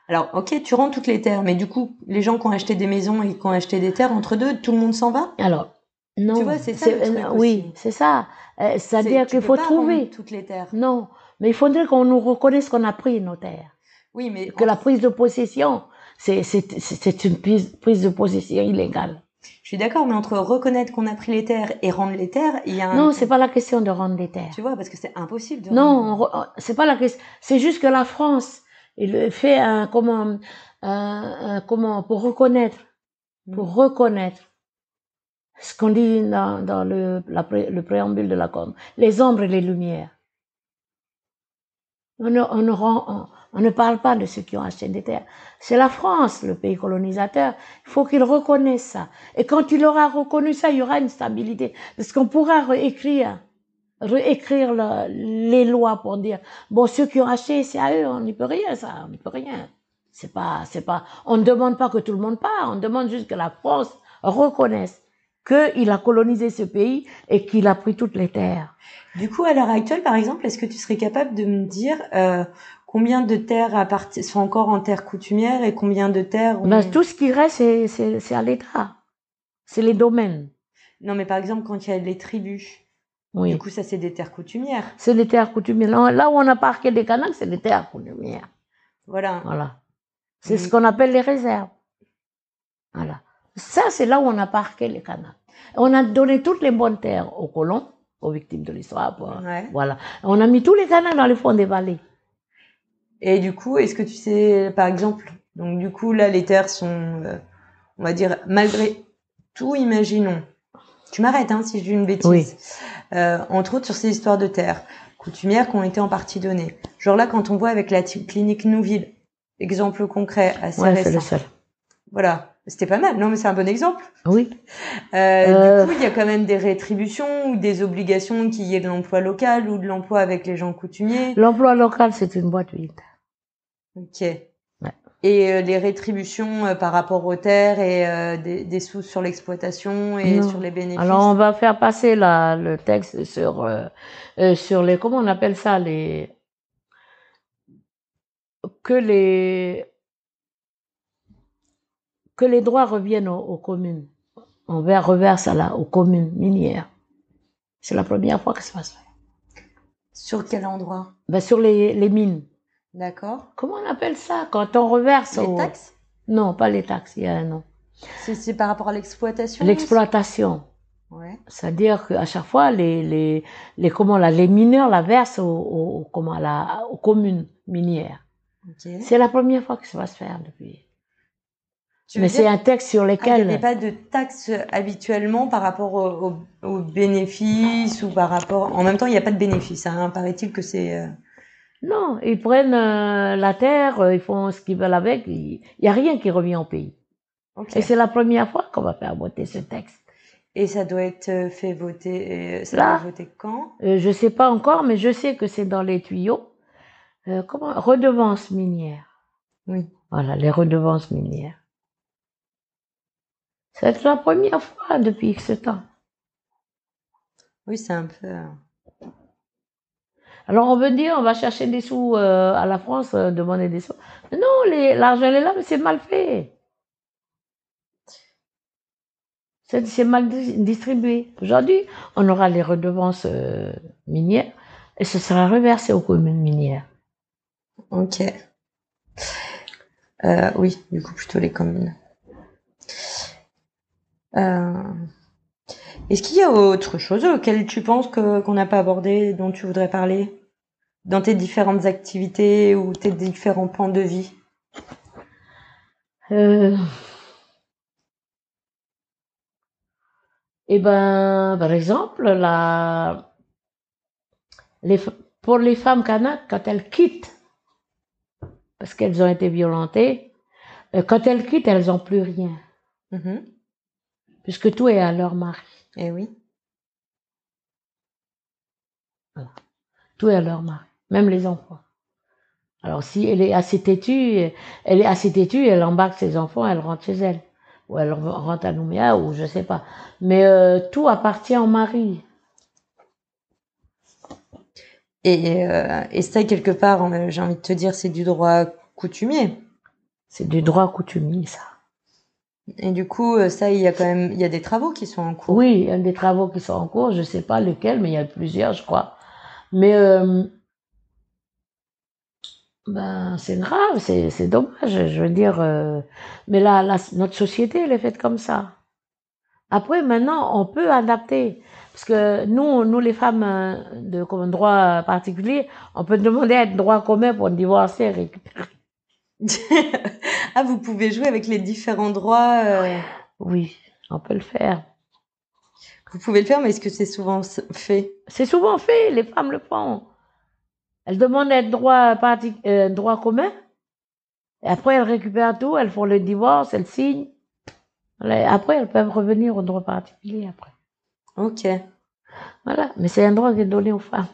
Alors, ok, tu rends toutes les terres, mais du coup, les gens qui ont acheté des maisons et qui ont acheté des terres, entre deux, tout le monde s'en va? Alors, non. Tu vois, c'est ça le truc euh, Oui, c'est ça. Euh, C'est-à-dire qu'il faut pas trouver. toutes les terres. Non, mais il faudrait qu'on nous reconnaisse qu'on a pris nos terres. Oui, mais Que la prise de possession, c'est une prise, prise de possession illégale. Je suis d'accord, mais entre reconnaître qu'on a pris les terres et rendre les terres, il y a un. Non, c'est pas la question de rendre les terres. Tu vois, parce que c'est impossible de. Non, rendre- re- c'est pas la question. C'est juste que la France, il fait un comment, un- un- comment pour reconnaître, pour reconnaître ce qu'on dit dans, dans le, la le préambule de l'accord, les ombres et les lumières. On on on- on ne parle pas de ceux qui ont acheté des terres. C'est la France, le pays colonisateur. Il faut qu'il reconnaisse ça. Et quand il aura reconnu ça, il y aura une stabilité. Parce qu'on pourra réécrire, réécrire le- les lois pour dire, bon, ceux qui ont acheté, c'est à eux, on n'y peut rien, ça, on n'y peut rien. C'est pas, c'est pas, on ne demande pas que tout le monde part, on demande juste que la France reconnaisse qu'il a colonisé ce pays et qu'il a pris toutes les terres. Du coup, à l'heure actuelle, par exemple, est-ce que tu serais capable de me dire euh, combien de terres sont encore en terre coutumière et combien de terres ont... Ben, tout ce qui reste, c'est, à l'État. C'est les domaines. Non, mais par exemple, quand il y a les tribus, Oui. du coup, ça, c'est des terres coutumières. C'est les terres coutumières. Là, là où on a parqué des Kanaks, c'est les terres coutumières. Voilà. Voilà. C'est ce qu'on appelle les réserves. Voilà. Ça, c'est là où on a parqué les Kanaks. On a donné toutes les bonnes terres aux colons, aux victimes de l'histoire. Ouais. Voilà. On a mis tous les Kanaks dans les fonds des vallées. Et du coup, est-ce que tu sais, par exemple, donc du coup, là, les terres sont, euh, on va dire, malgré tout, imaginons, tu m'arrêtes hein, si je dis une bêtise. Oui. Euh, entre autres sur ces histoires de terre coutumières qui ont été en partie données. Genre là, quand on voit avec la clinique Nouville, exemple concret assez Ouais, c'est le récent. seul. Voilà, c'était pas mal. Non, mais c'est un bon exemple. Oui. Euh, Euh. Du coup, il y a quand même des rétributions ou des obligations qu'il y ait de l'emploi local ou de l'emploi avec les gens coutumiers. L'emploi local, c'est une boîte vide. Ok. Et euh, les rétributions euh, par rapport aux terres et euh, des, des sous sur l'exploitation et Non. sur les bénéfices? Alors, on va faire passer la, le texte sur, sur les, comment on appelle ça, les, que les, que les droits reviennent aux, aux communes. On va- reverse à la, aux communes minières. C'est la première fois que ça va se faire. Sur quel endroit? Ben, sur les, les mines. D'accord. Comment on appelle ça quand on reverse Les taxes? Non, pas les taxes, il y a un nom. C'est par rapport à l'exploitation L'exploitation. Ouais. C'est-à-dire qu'à chaque fois, les, les, les, comment, là, les mineurs la versent aux, aux, comment, à la, aux communes minières. C'est la première fois que ça va se faire depuis. Tu Mais c'est un texte sur Ah, il n'y lequel. avait pas de taxes habituellement par rapport au- au- aux bénéfices ou par rapport. En même temps, il n'y a pas de bénéfices. Hein. Paraît-il que c'est. Non, ils prennent euh, la terre, euh, ils font ce qu'ils veulent avec, il n'y a rien qui revient au pays. Et c'est la première fois qu'on va faire voter ce texte. Et ça doit être euh, fait voter. Ça Là. doit voté quand? Euh, je sais pas encore, mais je sais que c'est dans les tuyaux. Euh, comment? Redevances minières. Oui. Voilà, les redevances minières. C'est la première fois depuis ce temps. Oui, c'est un peu. Alors on veut dire, on va chercher des sous euh, à la France, euh, demander des sous. Non, l'argent est là, mais c'est mal fait. C'est mal dis- distribué. Aujourd'hui, on aura les redevances euh, minières et ce sera reversé aux communes minières. Ok. Oui, du coup, plutôt les communes. Est-ce qu'il y a autre chose auquel tu penses que qu'on n'a pas abordé, dont tu voudrais parler? Dans tes différentes activités ou tes différents pans de vie? Euh, Eh ben, par exemple, la, les, f- pour les femmes kanak, quand elles quittent, parce qu'elles ont été violentées, euh, quand elles quittent, elles n'ont plus rien, Mhm. puisque tout est à leur mari. Eh oui. Tout est à leur mari, même les enfants. Alors si elle est assez têtue, elle est assez têtue, elle embarque ses enfants, elle rentre chez elle. Ou elle rentre à Nouméa, ou je sais pas. Mais euh, tout appartient au mari. Et, euh, et ça, quelque part, euh, j'ai envie de te dire, c'est du droit coutumier. C'est du droit coutumier, ça. Et du coup, euh, ça, il y a quand même, il y a des travaux qui sont en cours. Oui, il y a des travaux qui sont en cours, je sais pas lesquels, mais il y a plusieurs, je crois. Mais euh, ben, c'est grave, c'est c'est dommage, je veux dire. euh, mais là, notre société, elle est faite comme ça. Après, maintenant, on peut adapter. Parce que nous, nous les femmes de comme droit particulier, on peut demander à être droit commun pour divorcer. récupérer. ah, vous pouvez jouer avec les différents droits. euh, Oui, on peut le faire. Vous pouvez le faire, mais est-ce que c'est souvent fait? C'est souvent fait, les femmes le font. Elles demandent être droit, parti, euh, droit commun. Et après, elles récupèrent tout, elles font le divorce, elles signent. Après, elles peuvent revenir au droit particulier après. Ok. Voilà. Mais c'est un droit qui est donné aux femmes.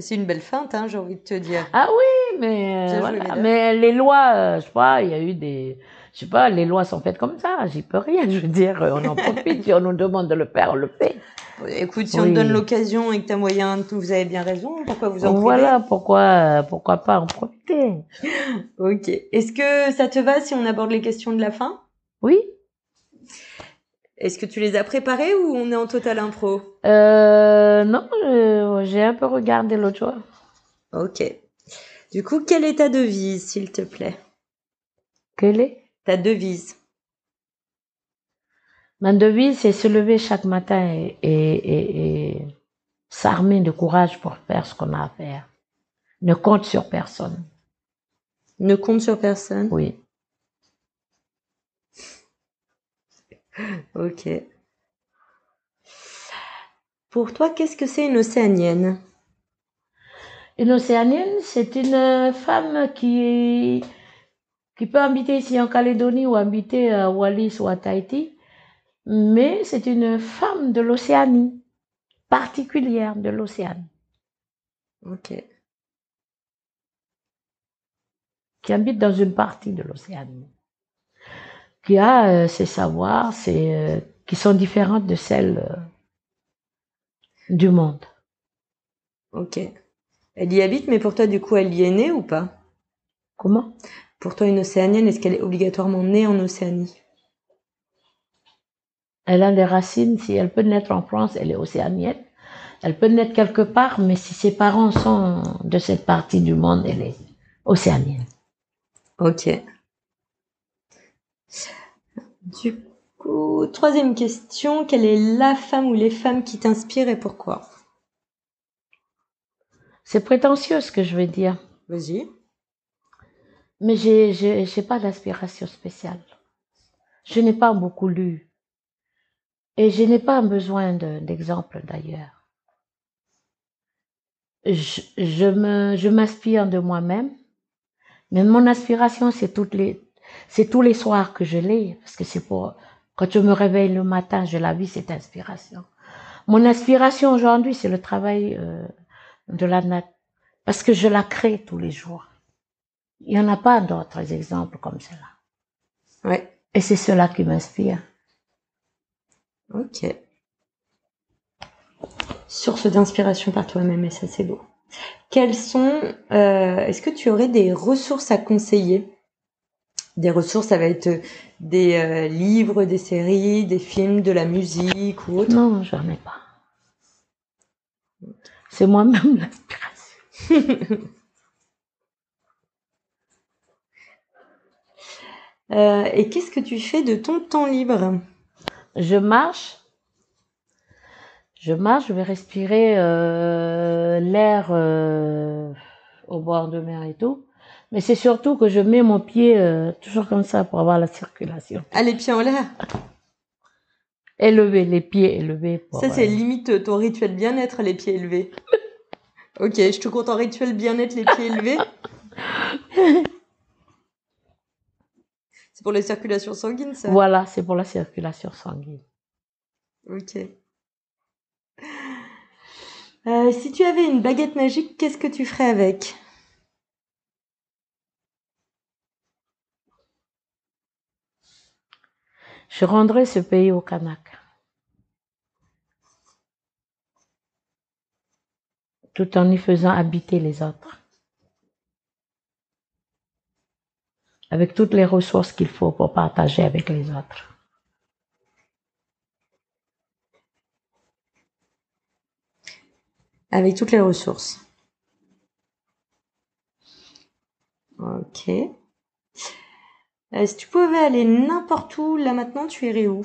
C'est une belle feinte, hein, j'ai envie de te dire. Ah oui, mais, euh, voilà. mais les lois, euh, je sais pas, il y a eu des, je sais pas, les lois sont faites comme ça. J'y peux rien. Je veux dire, on en profite. si on nous demande de le faire, on le fait. Écoute, si on te donne l'occasion et que tu as moyen, vous avez bien raison, pourquoi vous en privez voilà pourquoi, euh, pourquoi pas en profiter. Ok. Est-ce que ça te va si on aborde les questions de la fin? Oui. Est-ce que tu les as préparées ou on est en total impro Euh, non, j'ai un peu regardé l'autre jour. Ok. Du coup, quelle est ta devise, s'il te plaît? Quelle est? Ta devise. Ma devise, c'est se lever chaque matin et, et, et, et s'armer de courage pour faire ce qu'on a à faire. Ne compte sur personne. Ne compte sur personne? Oui. Ok. Pour toi, qu'est-ce que c'est une océanienne? Une océanienne, c'est une femme qui, qui peut habiter ici en Calédonie ou habiter à Wallis ou à Tahiti, mais c'est une femme de l'Océanie, particulière de l'Océanie, Ok. qui habite dans une partie de l'Océanie, qui a euh, ses savoirs, ses, euh, qui sont différentes de celles euh, du monde. Ok. Elle y habite, mais pour toi, du coup, elle y est née ou pas? Comment? Pour toi, une océanienne, est-ce qu'elle est obligatoirement née en Océanie? Elle a des racines, si elle peut naître en France, elle est océanienne. Elle peut naître quelque part, mais si ses parents sont de cette partie du monde, elle est océanienne. Ok. Du coup, troisième question, quelle est la femme ou les femmes qui t'inspirent et pourquoi? C'est prétentieux ce que je veux dire, Vas-y. mais j'ai, j'ai pas d'inspiration spéciale. Je n'ai pas beaucoup lu. Et je n'ai pas besoin de- d'exemples d'ailleurs. Je, je je m'inspire de moi-même, mais mon inspiration, c'est toutes les, c'est tous les soirs que je l'ai, parce que c'est pour, quand je me réveille le matin, je la vis, cette inspiration. Mon inspiration aujourd'hui, c'est le travail euh, de la nature, parce que je la crée tous les jours. Il n'y en a pas d'autres exemples comme cela. Ouais. Et c'est cela qui m'inspire. Ok. Source d'inspiration par toi-même, et ça c'est beau. Quelles sont, euh, est-ce que tu aurais des ressources à conseiller Des ressources, ça va être des euh, livres, des séries, des films, de la musique ou autre. Non, j'en ai pas. C'est moi-même l'inspiration. Euh, et qu'est-ce que tu fais de ton temps libre? Je marche. Je marche, je vais respirer euh, l'air euh, au bord de mer et tout. Mais c'est surtout que je mets mon pied euh, toujours comme ça pour avoir la circulation. Ah, les pieds en l'air? Élever, les pieds élevés. Pour, Ça, c'est euh, limite ton rituel bien-être, les pieds élevés. ok, je te compte en rituel bien-être, les pieds élevés. c'est pour la circulation sanguine, ça? Voilà, c'est pour la circulation sanguine. Ok. Euh, si tu avais une baguette magique, qu'est-ce que tu ferais avec? Je rendrai ce pays au Kanak. Tout en y faisant habiter les autres. Avec toutes les ressources qu'il faut pour partager avec les autres. Avec toutes les ressources. Ok. Euh, si tu pouvais aller n'importe où, là maintenant, tu irais où?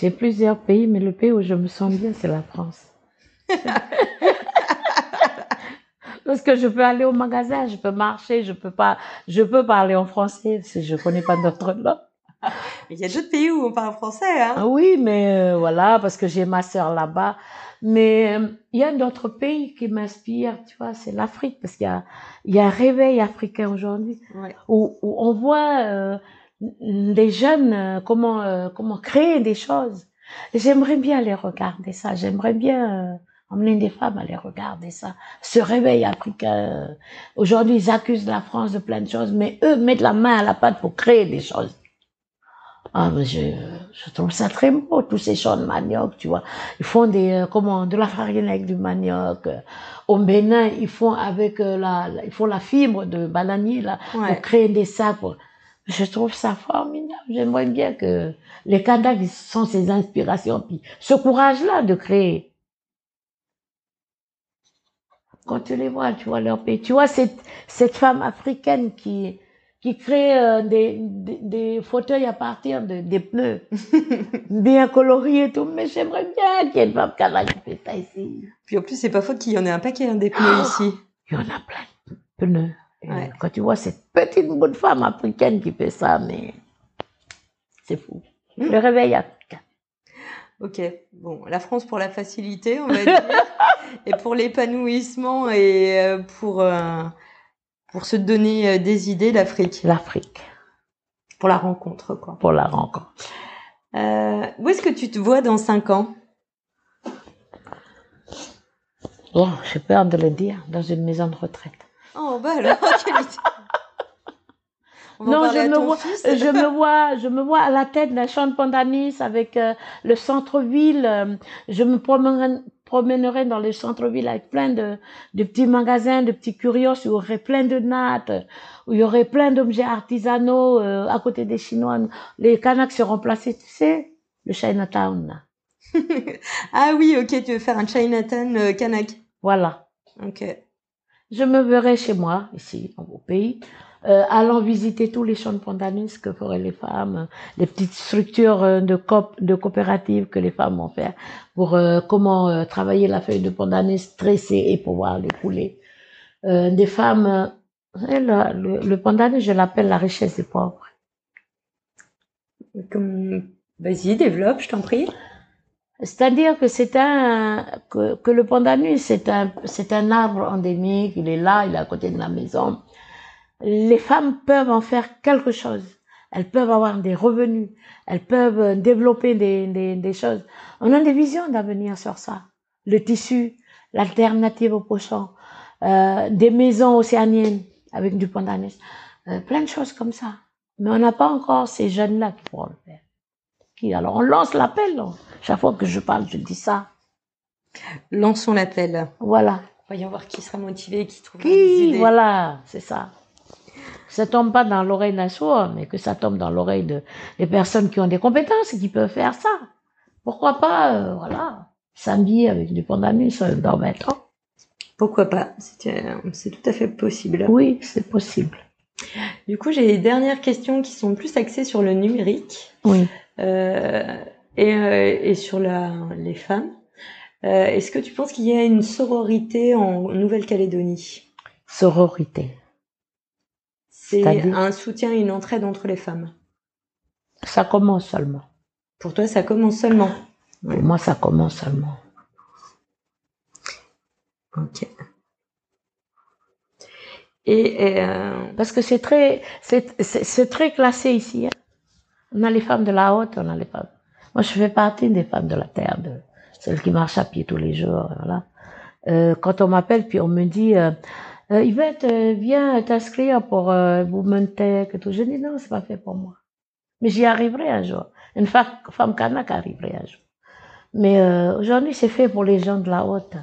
J'ai plusieurs pays, mais le pays où je me sens bien, c'est la France. Parce que je peux aller au magasin, je peux marcher, je peux pas, je peux parler en français, que je connais pas d'autres langues. Il y a d'autres pays où on parle français, hein Ah Oui, mais euh, voilà, parce que j'ai ma sœur là-bas. Mais euh, il y a d'autres pays qui m'inspirent, tu vois, c'est l'Afrique, parce qu'il y a, y a un réveil africain aujourd'hui, Ouais. où, où on voit euh, des jeunes euh, comment, comment créer des choses. J'aimerais bien les regarder ça, j'aimerais bien emmener des femmes à les regarder ça. Ce réveil africain, aujourd'hui ils accusent la France de plein de choses, mais eux mettent la main à la pâte pour créer des choses. Ah, mais je, je trouve ça très beau, tous ces champs de manioc, tu vois. Ils font des, euh, comment, de la farine avec du manioc. Euh, Au Bénin, ils font avec euh, la, la- ils font la fibre de bananier, là, Ouais. pour créer des sacs. Je trouve ça formidable. J'aimerais bien que les ils sont ces inspirations, puis ce courage-là de créer. Quand tu les vois, tu vois leur pays. Tu vois cette, cette femme africaine qui, qui crée euh, des, des, des fauteuils à partir de, des pneus, bien coloriés et tout. Mais j'aimerais bien qu'il y ait une femme qui fait ça ici. Puis en plus, c'est pas faute qu'il y en ait un paquet hein, des pneus ici. Il y en a plein. pneus. Et Ouais. Quand tu vois cette petite bout de femme africaine qui fait ça, mais c'est fou. Mm. Le réveil africain. Ok, bon, la France pour la facilité, on va dire, et pour l'épanouissement et euh, pour, euh, pour se donner euh, des idées, l'Afrique, L'Afrique, pour la rencontre, quoi. pour la rencontre. Euh, où est-ce que tu te vois dans cinq ans? Bon, j'ai peur de le dire, dans une maison de retraite. Oh, bah alors, Non, je me, vois, fils. je me vois, je me vois à la tête d'un champ de pandanus avec euh, le centre-ville. euh, je me promènerai, promènerai dans le centre-ville avec plein de, de petits magasins, de petits curios où il y aurait plein de nattes, où il y aurait plein d'objets artisanaux euh, à côté des Chinois. Les Kanaks seront placés, tu sais, le Chinatown. Ah oui, ok, tu veux faire un Chinatown euh, Kanak. Voilà. Ok. Je me verrai chez moi, ici, au pays, euh, allant visiter tous les champs de pandanus que feraient les femmes, les petites structures euh, de, coop, de coopératives que les femmes vont faire pour euh, comment euh, travailler la feuille de pandanus, tresser et pouvoir les couler. Euh, des femmes, le, le, le pandanus, je l'appelle la richesse des pauvres. Comme... Vas-y, développe, je t'en prie. C'est-à-dire que c'est un que, que le pandanus c'est un c'est un arbre endémique, il est là, il est à côté de la maison. Les femmes peuvent en faire quelque chose. Elles peuvent avoir des revenus, elles peuvent euh, développer des, des, des choses. On a des visions d'avenir sur ça. Le tissu, l'alternative au pochon, euh, des maisons océaniennes avec du pandanus, euh, plein de choses comme ça. Mais on n'a pas encore ces jeunes-là qui pourront le faire. Qui, alors on lance l'appel. Chaque fois que je parle, je dis ça. Lançons l'appel. Voilà. Voyons voir qui sera motivé, qui trouvera des Qui, idées. voilà, c'est ça. Que ça tombe pas dans l'oreille d'un sourd, mais que ça tombe dans l'oreille de, des personnes qui ont des compétences et qui peuvent faire ça. Pourquoi pas, euh, voilà, s'habiller avec du pandanus euh, dans 20 ans. Pourquoi pas C'est euh, c'est tout à fait possible. Oui, c'est possible. Du coup, j'ai les dernières questions qui sont plus axées sur le numérique Oui. euh, et, euh, et sur la, les femmes. Euh, Est-ce que tu penses qu'il y a une sororité en Nouvelle-Calédonie? Sororité. C'est un soutien et une entraide entre les femmes. Ça commence seulement. Pour toi, ça commence seulement. Pour moi, ça commence seulement. Ok. Et euh, Parce que c'est très, c'est, très classé ici. hein. On a les femmes de la haute, on a les femmes. Moi, je fais partie des femmes de la terre, de celles qui marchent à pied tous les jours. Voilà. Euh, quand on m'appelle, puis on me dit, euh, euh, Yvette, euh, viens t'inscrire pour euh, Women Tech et tout. Je dis non, c'est pas fait pour moi. Mais j'y arriverai un jour. Une fa- femme kanak arriverait un jour. Mais euh, aujourd'hui, c'est fait pour les gens de la haute.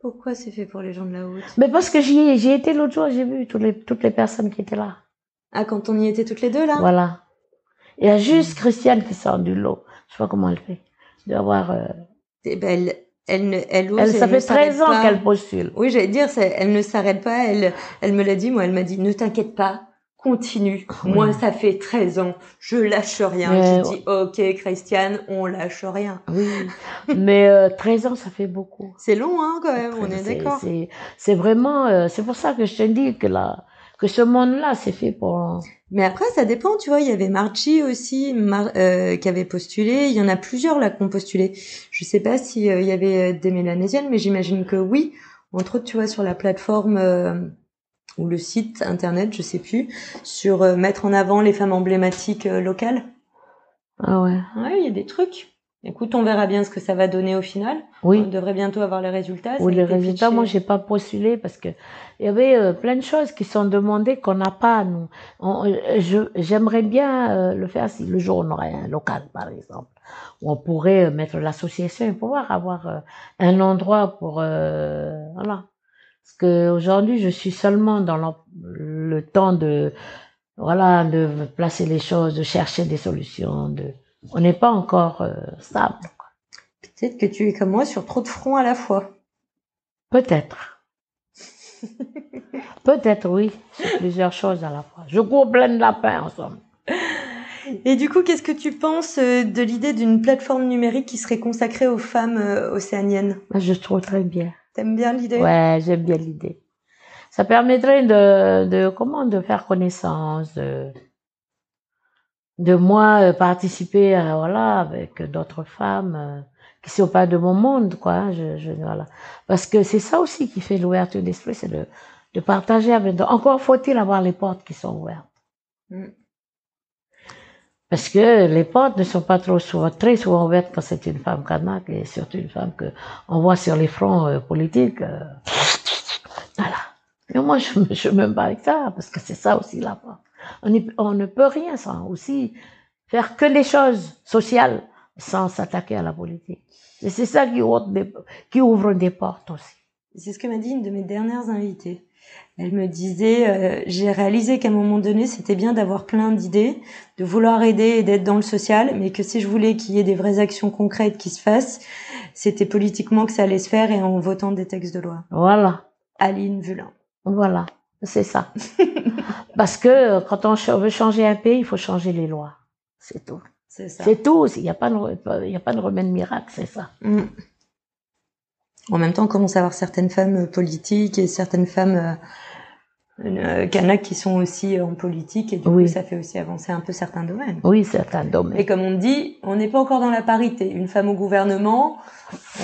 pourquoi c'est fait pour les gens de la haute? Mais parce que j'y ai, j'y été l'autre jour, j'ai vu toutes les, toutes les personnes qui étaient là. Ah, quand on y était toutes les deux là? Voilà. Il y a juste Christiane qui sort du lot. Je sais pas comment elle fait. Elle doit avoir, euh, Eh ben, elle, ne- elle, ose, elle, ça fait s'arrête 13 ans qu'elle postule. Oui, j'allais dire, elle ne s'arrête pas. Elle, elle me l'a dit, moi, elle m'a dit, ne t'inquiète pas, continue. Oui. Moi, ça fait 13 ans, je lâche rien. Mais- J'ai dit, ok, Christiane, on lâche rien. Oui. Mais euh, 13 ans, ça fait beaucoup. C'est long, hein, quand même, on est d'accord. C'est, c'est vraiment, euh, c'est pour ça que je te dis que là, que ce monde-là, c'est fait pour. Mais après, ça dépend, tu vois. Il y avait Margie aussi, Mar- euh, qui avait postulé. Il y en a plusieurs là qui ont postulé. Je sais pas si euh, il y avait euh, des Mélanésiennes, mais j'imagine que oui. Entre autres, tu vois, sur la plateforme euh, ou le site internet, je sais plus, sur euh, mettre en avant les femmes emblématiques locales. Ah ouais. Ouais, il y a des trucs. Écoute, on verra bien ce que ça va donner au final. Oui. On devrait bientôt avoir les résultats. Ça Ou a les résultats, pitché. moi, j'ai pas postulé parce que il y avait euh, plein de choses qui sont demandées qu'on n'a pas, nous. On- euh, je, j'aimerais bien euh, le faire si le jour on aurait un local, par exemple, où on pourrait mettre l'association et pouvoir avoir euh, un endroit pour, euh, voilà. Parce que aujourd'hui, je suis seulement dans l'en- le temps de, voilà, de placer les choses, de chercher des solutions, de, on n'est pas encore euh, stable. Peut-être que tu es comme moi sur trop de fronts à la fois. Peut-être. Peut-être, oui. C'est plusieurs choses à la fois. Je cours plein de lapins, en somme. Et du coup, qu'est-ce que tu penses euh, de l'idée d'une plateforme numérique qui serait consacrée aux femmes euh, océaniennes? Je trouve très bien. T'aimes bien l'idée? Ouais, j'aime bien l'idée. ça permettrait de, de comment de faire connaissance, de, de moi euh, participer à, voilà avec d'autres femmes euh, qui sont pas de mon monde quoi. hein, Je, je voilà parce que c'est ça aussi qui fait l'ouverture d'esprit, c'est de de partager avec. d'autres. Encore faut-il avoir les portes qui sont ouvertes. Mm. Parce que les portes ne sont pas trop souvent, très souvent ouvertes quand c'est une femme kanak et surtout une femme que on voit sur les fronts euh, politiques. euh, voilà. Mais moi, je suis même pas avec ça, parce que c'est ça aussi la porte. On, y- on ne peut rien sans aussi faire que des choses sociales sans s'attaquer à la politique. Et c'est ça qui ouvre, des, qui ouvre des portes aussi. C'est ce que m'a dit une de mes dernières invitées. Elle me disait, euh, j'ai réalisé qu'à un moment donné, c'était bien d'avoir plein d'idées, de vouloir aider et d'être dans le social, mais que si je voulais qu'il y ait des vraies actions concrètes qui se fassent, c'était politiquement que ça allait se faire et en votant des textes de loi. Voilà. Aline Vulin. Voilà. C'est ça. Parce que euh, quand on veut changer un pays, il faut changer les lois. C'est tout. C'est ça. C'est tout. Il n'y a pas de, re- il y a pas de remède miracle, c'est ça. Mm. En même temps, on commence à avoir certaines femmes euh, politiques et certaines femmes euh, euh, kanak qui sont aussi euh, en politique et du Oui. coup, ça fait aussi avancer un peu certains domaines. Oui, c'est un domaine. Et comme on dit, on n'est pas encore dans la parité. Une femme au gouvernement,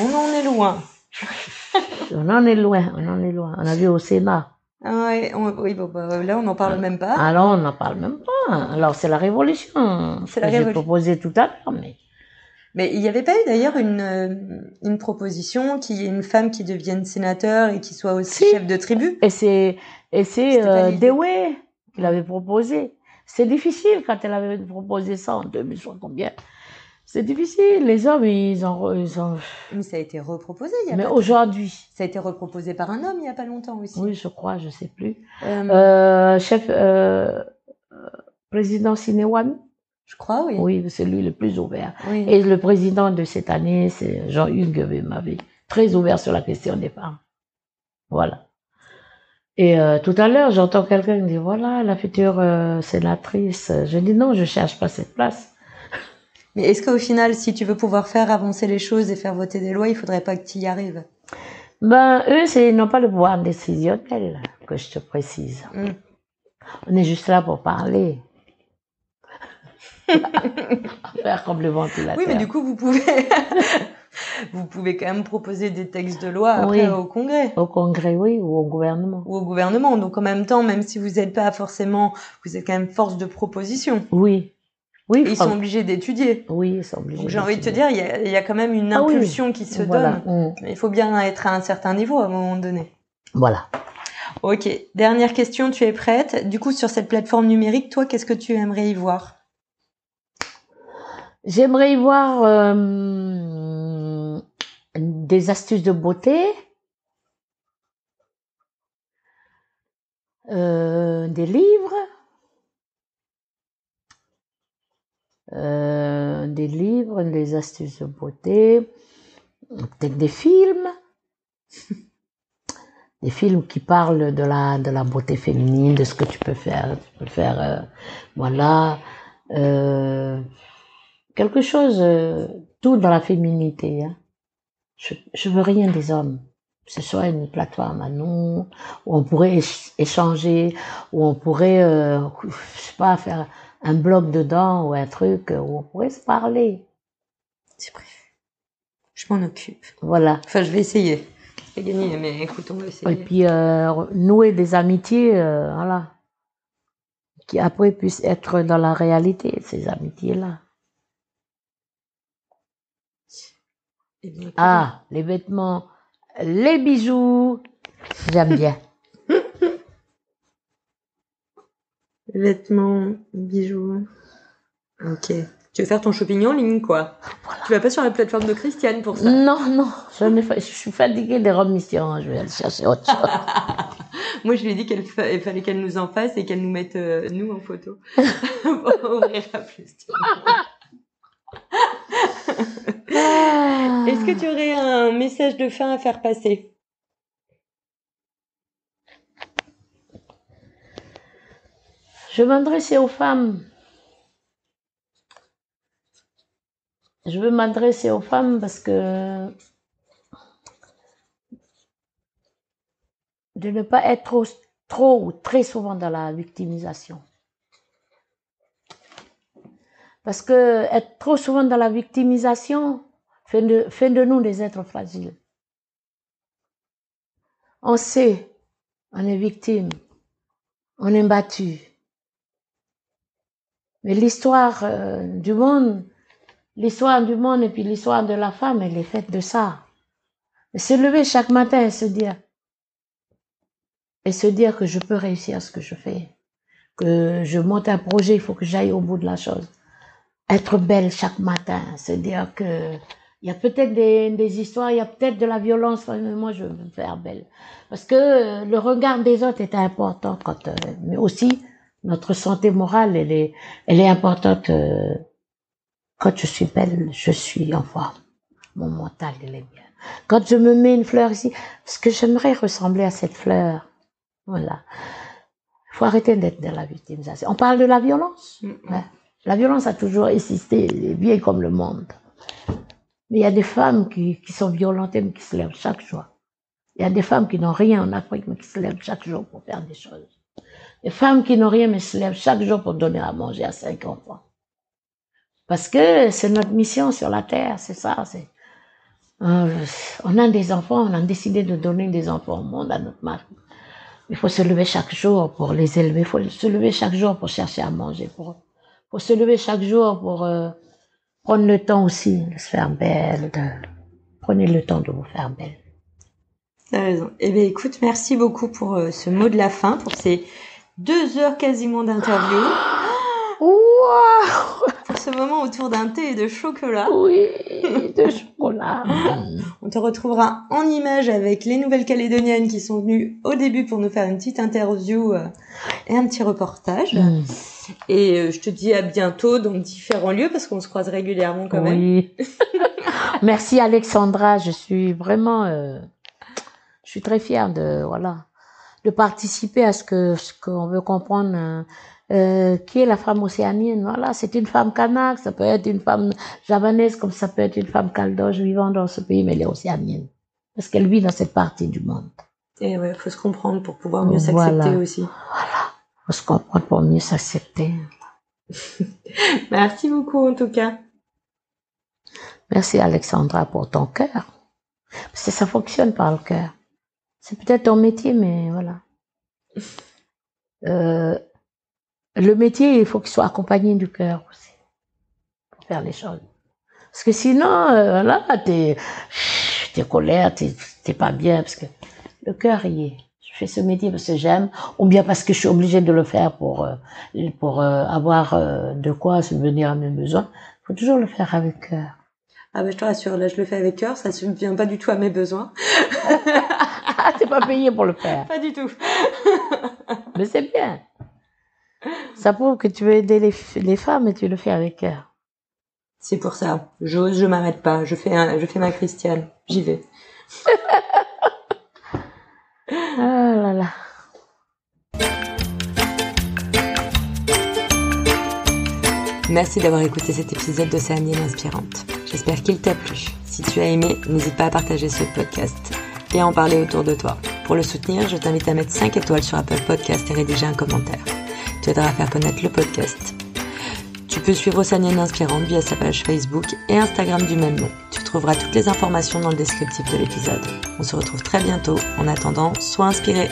on en est loin. On en est loin, on en est loin. On a vu au Sénat. Ah ouais, on- oui, bon, bah, là, on n'en parle même pas. Alors, on n'en parle même pas. Alors, c'est la révolution. C'est la que J'ai révolution. proposé tout à l'heure, mais Mais il n'y avait pas eu d'ailleurs une, euh, une proposition qu'il y ait une femme qui devienne sénateur et qui soit aussi Si. chef de tribu? Et c'est et c'est euh. Dewey qui l'avait proposé. C'est difficile quand elle avait proposé ça en 2000, je sais pas combien. C'est difficile. Les hommes, ils ont, ils ont... Mais ça a été reproposé il y a Mais aujourd'hui, Ça a été reproposé par un homme il n'y a pas longtemps aussi. oui, je crois, je sais plus. Euh, Euh, chef, euh, président Sinewami, je crois, oui. oui, c'est lui le plus ouvert. Oui. Et le président de cette année, c'est Jean-Hugues Mavé, très ouvert sur la question des femmes. Voilà. Et euh, tout à l'heure, j'entends quelqu'un dire, voilà, la future sénatrice. Je dis non, je cherche pas cette place. Mais est-ce qu'au final, si tu veux pouvoir faire avancer les choses et faire voter des lois, il faudrait pas que tu y arrives? Ben, eux, c'est, ils n'ont pas le pouvoir décisionnel, que je te précise. Mm. On est juste là pour parler. Faire. Oui, mais du coup, vous pouvez, vous pouvez quand même proposer des textes de loi après Oui. au Congrès Au Congrès, oui, ou au gouvernement. ou au gouvernement. Donc en même temps, même si vous n'êtes pas forcément, vous êtes quand même force de proposition. Oui. Oui, ils sont obligés d'étudier. Oui, ils sont obligés. Donc j'ai envie de te dire, il y a, il y a quand même une Ah oui. impulsion qui se Voilà. donne. Mm. Il faut bien être à un certain niveau à un moment donné. Voilà. Ok, dernière question, tu es prête? Du coup, sur cette plateforme numérique, toi, qu'est-ce que tu aimerais y voir? J'aimerais y voir euh, des astuces de beauté, euh, des livres, euh, des livres, des astuces de beauté, peut-être des films, des films qui parlent de la de la beauté féminine, de ce que tu peux faire, tu peux faire, euh, voilà. Euh, quelque chose, euh, tout dans la féminité. Hein. Je, je veux rien des hommes. Ce soit une plateforme à nous, où on pourrait éch- échanger, où on pourrait, euh, je sais pas, faire un blog dedans ou un truc euh, où on pourrait se parler. C'est prévu. Je m'en occupe. Voilà. Enfin, je vais essayer. C'est gagné, mais écoute, on va essayer. Et puis euh, nouer des amitiés, euh, voilà, qui après puissent être dans la réalité, ces amitiés-là. Eh Ah, les vêtements, les bijoux, j'aime bien. Vêtements, bijoux. Ok. Tu veux faire ton shopping en ligne, quoi. Tu vas pas sur la plateforme de Christiane pour ça. Non, non, je, n'ai fa- je suis fatiguée des robes mystérieuses, je vais aller chercher autre chose. Moi, je lui ai dit qu'il fallait qu'elle nous en fasse et qu'elle nous mette, euh, nous, en photo. pour ouvrir la plus. Est-ce que tu aurais un message de fin à faire passer Je m'adresser aux femmes. Je veux m'adresser aux femmes parce que de ne pas être trop, ou très souvent dans la victimisation. Parce que être trop souvent dans la victimisation de, fait de nous des êtres fragiles. On sait, on est victime, on est battu. Mais l'histoire euh, du monde, l'histoire du monde et puis l'histoire de la femme, elle est faite de ça. Se lever chaque matin et se dire, et se dire que je peux réussir ce que je fais, que je monte un projet, il faut que j'aille au bout de la chose. Être belle chaque matin, se dire que il y a peut-être des, histoires, il y a peut-être de la violence, mais moi je veux me faire belle. Parce que le regard des autres est important quand, euh, mais aussi notre santé morale, elle est, elle est importante. Euh, quand je suis belle, je suis en forme. Mon mental, il est bien. Quand je me mets une fleur ici, parce que j'aimerais ressembler à cette fleur. Voilà. Il faut arrêter d'être dans la victimisation. On parle de la violence. Mm La violence a toujours existé, elle est vieille comme le monde. Mais il y a des femmes qui, qui sont violentées, mais qui se lèvent chaque jour. Il y a des femmes qui n'ont rien en Afrique, mais qui se lèvent chaque jour pour faire des choses. Des femmes qui n'ont rien, mais se lèvent chaque jour pour donner à manger à cinq enfants. Parce que c'est notre mission sur la terre, c'est ça. Euh, on a des enfants, on a décidé de donner des enfants au monde à notre mari. Il faut se lever chaque jour pour les élever. Il faut se lever chaque jour pour chercher à manger. Pour, faut se lever chaque jour pour euh, prendre le temps aussi de se faire belle. Prenez le temps de vous faire belle. T'as raison. Eh bien, écoute, merci beaucoup pour euh, ce mot de la fin, pour ces deux heures quasiment d'interview. Wow pour ce moment autour d'un thé et de chocolat. Oui, de chocolat. On te retrouvera en image avec les Nouvelles-Calédoniennes qui sont venues au début pour nous faire une petite interview euh, et un petit reportage. Mm. Et euh, je te dis à bientôt dans différents lieux parce qu'on se croise régulièrement quand même. Oui. Merci Alexandra, je suis vraiment, euh, je suis très fière de voilà de participer à ce que ce qu'on veut comprendre euh, qui est la femme océanienne. Voilà, c'est une femme kanak, ça peut être une femme javanaise, comme ça peut être une femme caldoche vivant dans ce pays, mais elle est océanienne. Parce qu'elle vit dans cette partie du monde. Et ouais, faut se comprendre pour pouvoir mieux s'accepter aussi. Voilà, faut se comprendre pour mieux s'accepter. Merci beaucoup en tout cas. Merci Alexandra pour ton cœur. Parce que ça fonctionne par le cœur. C'est peut-être ton métier, mais voilà. Euh, le métier, il faut qu'il soit accompagné du cœur aussi pour faire les choses. Parce que sinon, euh, là, t'es, t'es colère, t'es, pas bien, parce que le cœur y est. Je fais ce métier parce que j'aime, ou bien parce que je suis obligée de le faire pour euh, avoir de quoi subvenir à mes besoins. Il faut toujours le faire avec cœur. Ah ben je te rassure, là je le fais avec cœur, ça ne subvient pas du tout à mes besoins. ah, t'es pas payé pour le faire. Pas du tout. Mais c'est bien. Ça prouve que tu veux aider les, les femmes et tu le fais avec cœur. C'est pour ça. J'ose, je m'arrête pas. Je fais un, je fais ma Christiane. J'y vais. ah là là. Merci d'avoir écouté cet épisode d'Océanie Inspirante. J'espère qu'il t'a plu. Si tu as aimé, n'hésite pas à partager ce podcast et en parler autour de toi. Pour le soutenir, je t'invite à mettre 5 étoiles sur Apple Podcast et rédiger un commentaire t'aidera à faire connaître le podcast. Tu peux suivre Océanienne Inspirante via sa page Facebook et Instagram du même nom. Tu trouveras toutes les informations dans le descriptif de l'épisode. On se retrouve très bientôt. En attendant, sois inspiré.